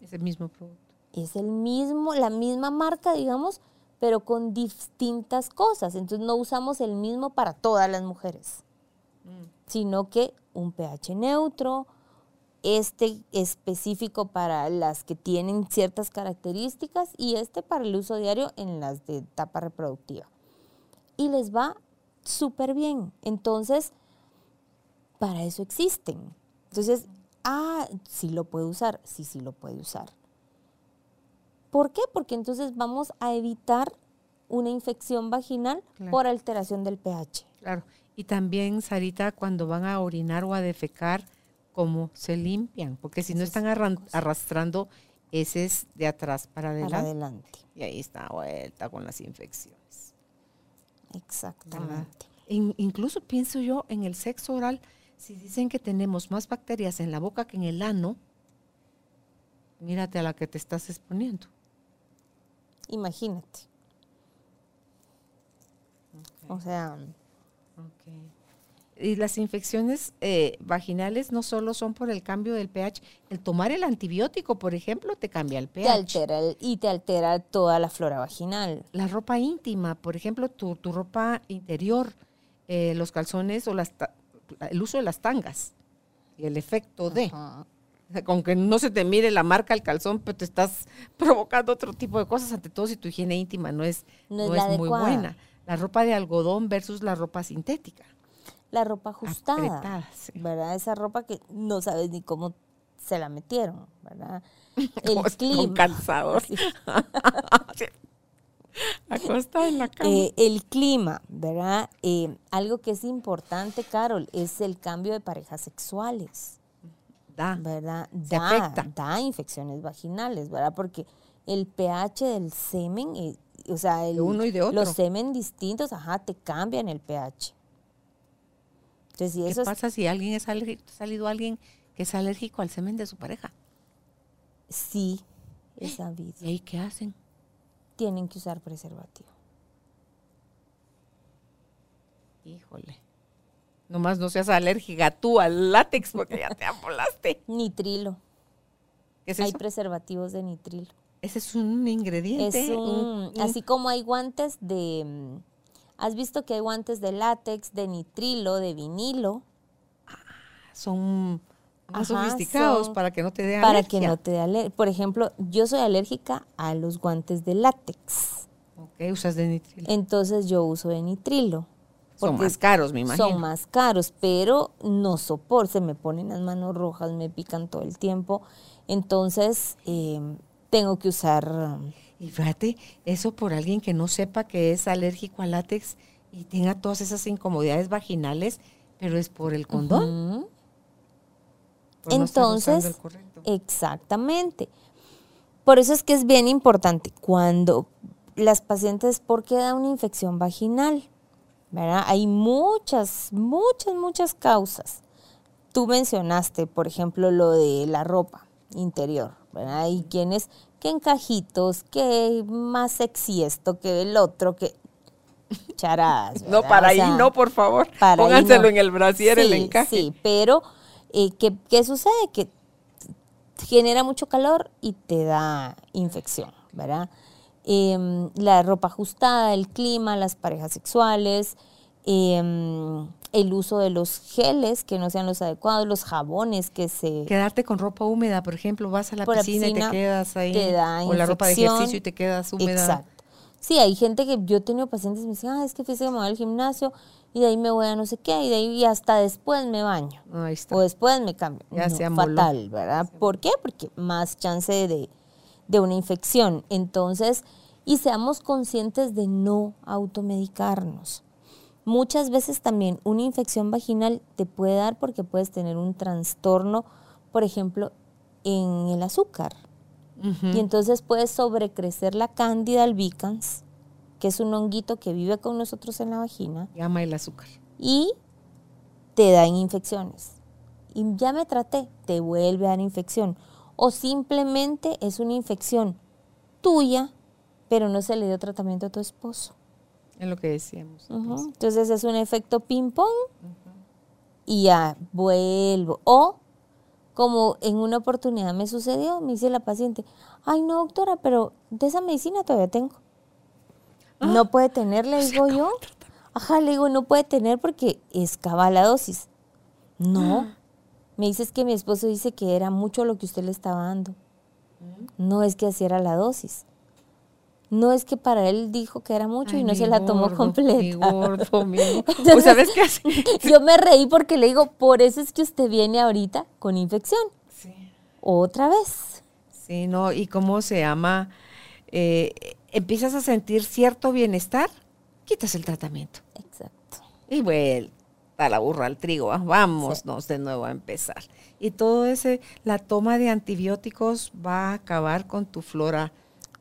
Es el mismo producto. Es el mismo, la misma marca, digamos, pero con distintas cosas. Entonces no usamos el mismo para todas las mujeres, mm. Sino que un pH neutro, este específico para las que tienen ciertas características y este para el uso diario en las de etapa reproductiva. Y les va súper bien. Entonces, para eso existen. Entonces, ah, sí lo puede usar, sí, sí lo puede usar. ¿Por qué? Porque entonces vamos a evitar una infección vaginal por alteración del pH. Claro. Y también, Sarita, cuando van a orinar o a defecar, cómo se limpian, porque si no están arrastrando es de atrás para adelante. adelante. Y ahí está vuelta con las infecciones. Exactamente. incluso pienso yo en el sexo oral, si dicen que tenemos más bacterias en la boca que en el ano, mírate a la que te estás exponiendo. Imagínate. O sea, y las infecciones eh, vaginales no solo son por el cambio del pH, el tomar el antibiótico, por ejemplo, te cambia el pH. Te altera y te altera toda la flora vaginal. La ropa íntima, por ejemplo, tu, ropa interior, eh, los calzones o las el uso de las tangas y el efecto de. Con que no se te mire la marca del calzón, pero te estás provocando otro tipo de cosas, ante todo si tu higiene íntima no es, no es muy buena. La ropa de algodón versus la ropa sintética la ropa ajustada, ¿verdad? Esa ropa que no sabes ni cómo se la metieron, ¿verdad? El clima. Con calzador. Acostada en la cama. Eh, el clima, ¿verdad? Eh, algo que es importante, Carol, es el cambio de parejas sexuales. Da. ¿Verdad? Da, da infecciones vaginales, ¿verdad? Porque el pH del semen, eh, o sea, el, uno y de otro. los semen distintos, ajá, te cambian el pH. ¿Qué pasa si alguien es alérgico, ha salido alguien que es alérgico al semen de su pareja? Sí, es sabido. ¿Y ahí qué hacen? Tienen que usar preservativo. Híjole. Nomás no seas alérgica tú al látex porque ya te apolaste. Nitrilo. ¿Qué Hay preservativos de nitrilo. Ese es un ingrediente. Es un, así como hay guantes de mm, ¿Has visto que hay guantes de látex, de nitrilo, de vinilo? son más sofisticados para que no te dé alergia. Para que no te dé alergia. Por ejemplo, yo soy alérgica a los guantes de látex. Ok, usas de nitrilo. Entonces yo uso de nitrilo. Son más caros, me imagino. Son más caros, pero no soporto. Se me ponen las manos rojas, me pican todo el tiempo. Entonces, eh, tengo que usar y fíjate, eso por alguien que no sepa que es alérgico al látex y tenga todas esas incomodidades vaginales, pero es por el condón. Entonces, exactamente. Por eso es que es bien importante cuando las pacientes, ¿por qué da una infección vaginal? ¿Verdad? Hay muchas, muchas, muchas causas. Tú mencionaste, por ejemplo, lo de la ropa interior, ¿verdad? Hay quienes que encajitos, que más sexy esto, que el otro, que charadas. No, para ahí no, por favor. Pónganselo en el brasier, el encaje. Sí, pero eh, ¿qué, sucede? Que genera mucho calor y te da infección, ¿verdad? Em, la ropa ajustada, el clima, las parejas sexuales, eh, el uso de los geles que no sean los adecuados, los jabones que se... Quedarte con ropa húmeda, por ejemplo, vas a la, piscina, y te quedas ahí. o la ropa de ejercicio y te quedas húmeda. Exacto. Sí, hay gente que yo he tenido pacientes que me dicen, ah, es que fíjate que me voy al gimnasio y de ahí me voy a no sé qué y de ahí hasta después me baño. Ahí está. O después me cambio. Ya no, fatal, ¿verdad? ¿Por qué? Porque más chance de, de una infección. Entonces, y seamos conscientes de no automedicarnos. Muchas veces también una infección vaginal te puede dar porque puedes tener un trastorno, por ejemplo, en el azúcar. Y entonces puedes sobrecrecer la Candida albicans, que es un honguito que vive con nosotros en la vagina. Y ama el azúcar. Y te dan infecciones. Y ya me traté, te vuelve a dar infección. O simplemente es una infección tuya, pero no se le dio tratamiento a tu esposo. Es lo que decíamos. Entonces es un efecto ping-pong y ya vuelvo. O como en una oportunidad me sucedió, me dice la paciente, ay no doctora, pero de esa medicina todavía tengo. Ah. no puede tener, le digo yo. Ajá, le digo, no puede tener porque escava la dosis. No. Ah. Me dices que mi esposo dice que era mucho lo que usted le estaba dando. Mm. No es que así era la dosis. No es que para él dijo que era mucho y no se la tomó completa. Mi gordo, mi... pues, ¿sabes qué hace? Yo me reí porque le digo, por eso es que usted viene ahorita con infección. Sí. Otra vez. Sí, no, y cómo se llama, eh, empiezas a sentir cierto bienestar, quitas el tratamiento. Exacto. Y vuelta la burra al trigo, vámonos de nuevo a empezar. Y todo ese, la toma de antibióticos va a acabar con tu flora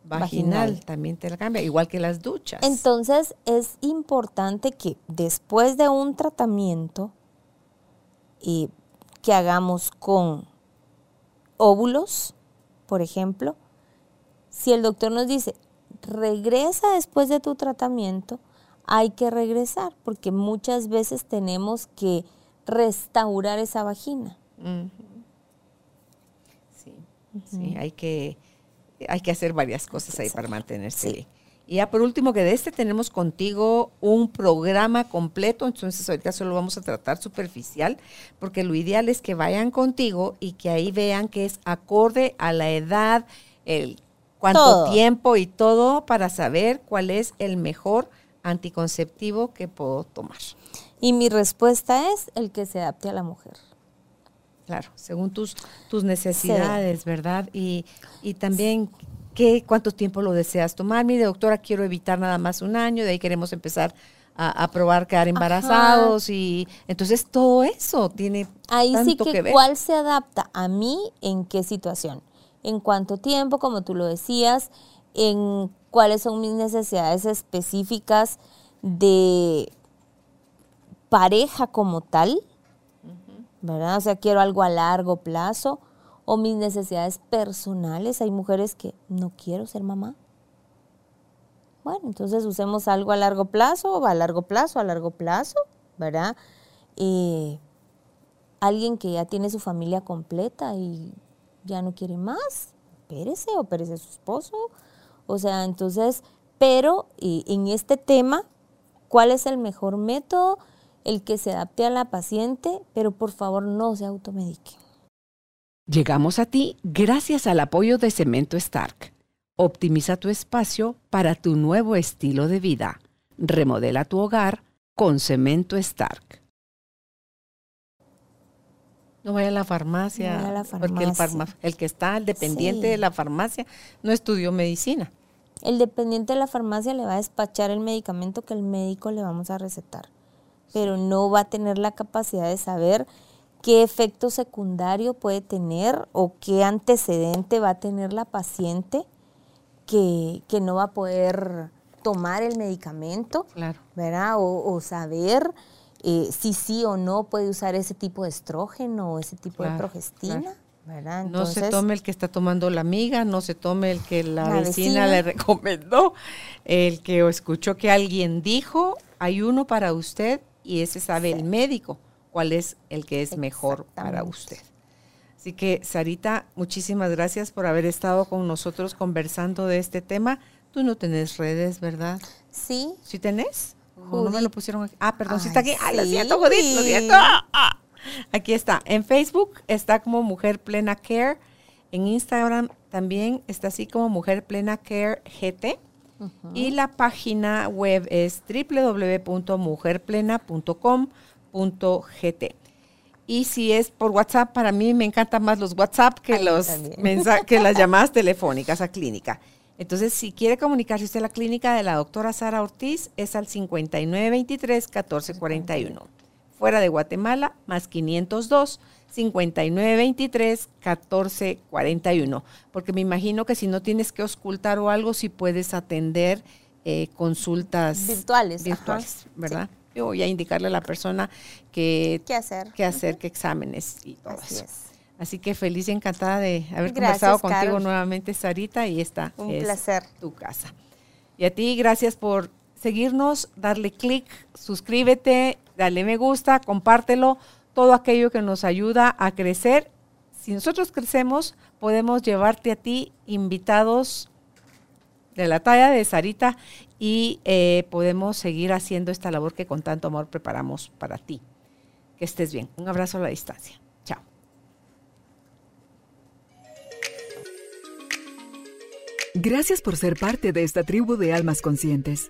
vaginal, también te la cambia, igual que las duchas. Entonces es importante que después de un tratamiento y que hagamos con óvulos, por ejemplo, si el doctor nos dice, regresa después de tu tratamiento, hay que regresar, porque muchas veces tenemos que restaurar esa vagina. Sí, sí, hay que hay que hacer varias cosas ahí para mantenerse. Y ya por último, que de este tenemos contigo un programa completo, entonces ahorita solo vamos a tratar superficial, porque lo ideal es que vayan contigo y que ahí vean que es acorde a la edad, el cuánto tiempo y todo para saber cuál es el mejor anticonceptivo que puedo tomar. Y mi respuesta es el que se adapte a la mujer. Claro, según tus, tus necesidades, ¿verdad? Y, y también ¿qué, cuánto tiempo lo deseas tomar. Mire, doctora, quiero evitar nada más un año, de ahí queremos empezar a, probar quedar embarazados y entonces todo eso tiene ahí sí que, que ver. cuál se adapta a mí en qué situación, en cuánto tiempo, como tú lo decías, en cuáles son mis necesidades específicas de pareja como tal, ¿verdad? O sea, quiero algo a largo plazo o mis necesidades personales. Hay mujeres que no quiero ser mamá. Bueno, entonces usemos algo a largo plazo, o a largo plazo, a largo plazo, ¿verdad? Eh, alguien que ya tiene su familia completa y ya no quiere más, pérese o perece su esposo. O sea, entonces, pero en este tema, ¿cuál es el mejor método? El que se adapte a la paciente, pero por favor no se automedique. Llegamos a ti gracias al apoyo de Cemento Stark. Optimiza tu espacio para tu nuevo estilo de vida. Remodela tu hogar con Cemento Stark. No vaya a la farmacia, porque el, que está dependiente de la farmacia no estudió medicina. El dependiente de la farmacia le va a despachar el medicamento que el médico le vamos a recetar pero no va a tener la capacidad de saber qué efecto secundario puede tener o qué antecedente va a tener la paciente que, no va a poder tomar el medicamento, ¿verdad? O, saber eh, si sí o no puede usar ese tipo de estrógeno o ese tipo de progestina. ¿verdad? no se tome el que está tomando la amiga, no se tome el que la, vecina, le recomendó, el que escuchó que alguien dijo, hay uno para usted y ese sabe el médico cuál es el que es mejor para usted. Así que, Sarita, muchísimas gracias por haber estado con nosotros conversando de este tema. Tú no tenés redes, ¿verdad? Sí. ¿Sí tenés? No me lo pusieron aquí. Ah, perdón, sí está aquí. Ay, lo siento, Judith, lo siento. Ah. Aquí está. En Facebook está como Mujer Plena Care. En Instagram también está así como Mujer Plena Care GT. Y la página web es www.mujerplena.com.gt. Y si es por WhatsApp, para mí me encantan más los WhatsApp que, los que las llamadas telefónicas a clínica. Entonces, si quiere comunicarse usted a la clínica de la doctora Sara Ortiz, es al 5923-1441. Fuera de Guatemala, más 502 5923-1441. Porque me imagino que si no tienes que ocultar o algo, si puedes atender eh, consultas virtuales, virtuales ¿verdad? Yo voy a indicarle a la persona que, qué hacer, qué, hacer, qué exámenes y todo eso. Así que feliz y encantada de haber conversado contigo nuevamente, Sarita, y esta Un placer. tu casa. Y a ti, gracias por seguirnos, darle clic, suscríbete, dale me gusta, compártelo, todo aquello que nos ayuda a crecer. Si nosotros crecemos, podemos llevarte a ti invitados de la talla de Sarita y eh, podemos seguir haciendo esta labor que con tanto amor preparamos para ti. Que estés bien. Un abrazo a la distancia. Chao. Gracias por ser parte de esta tribu de almas conscientes.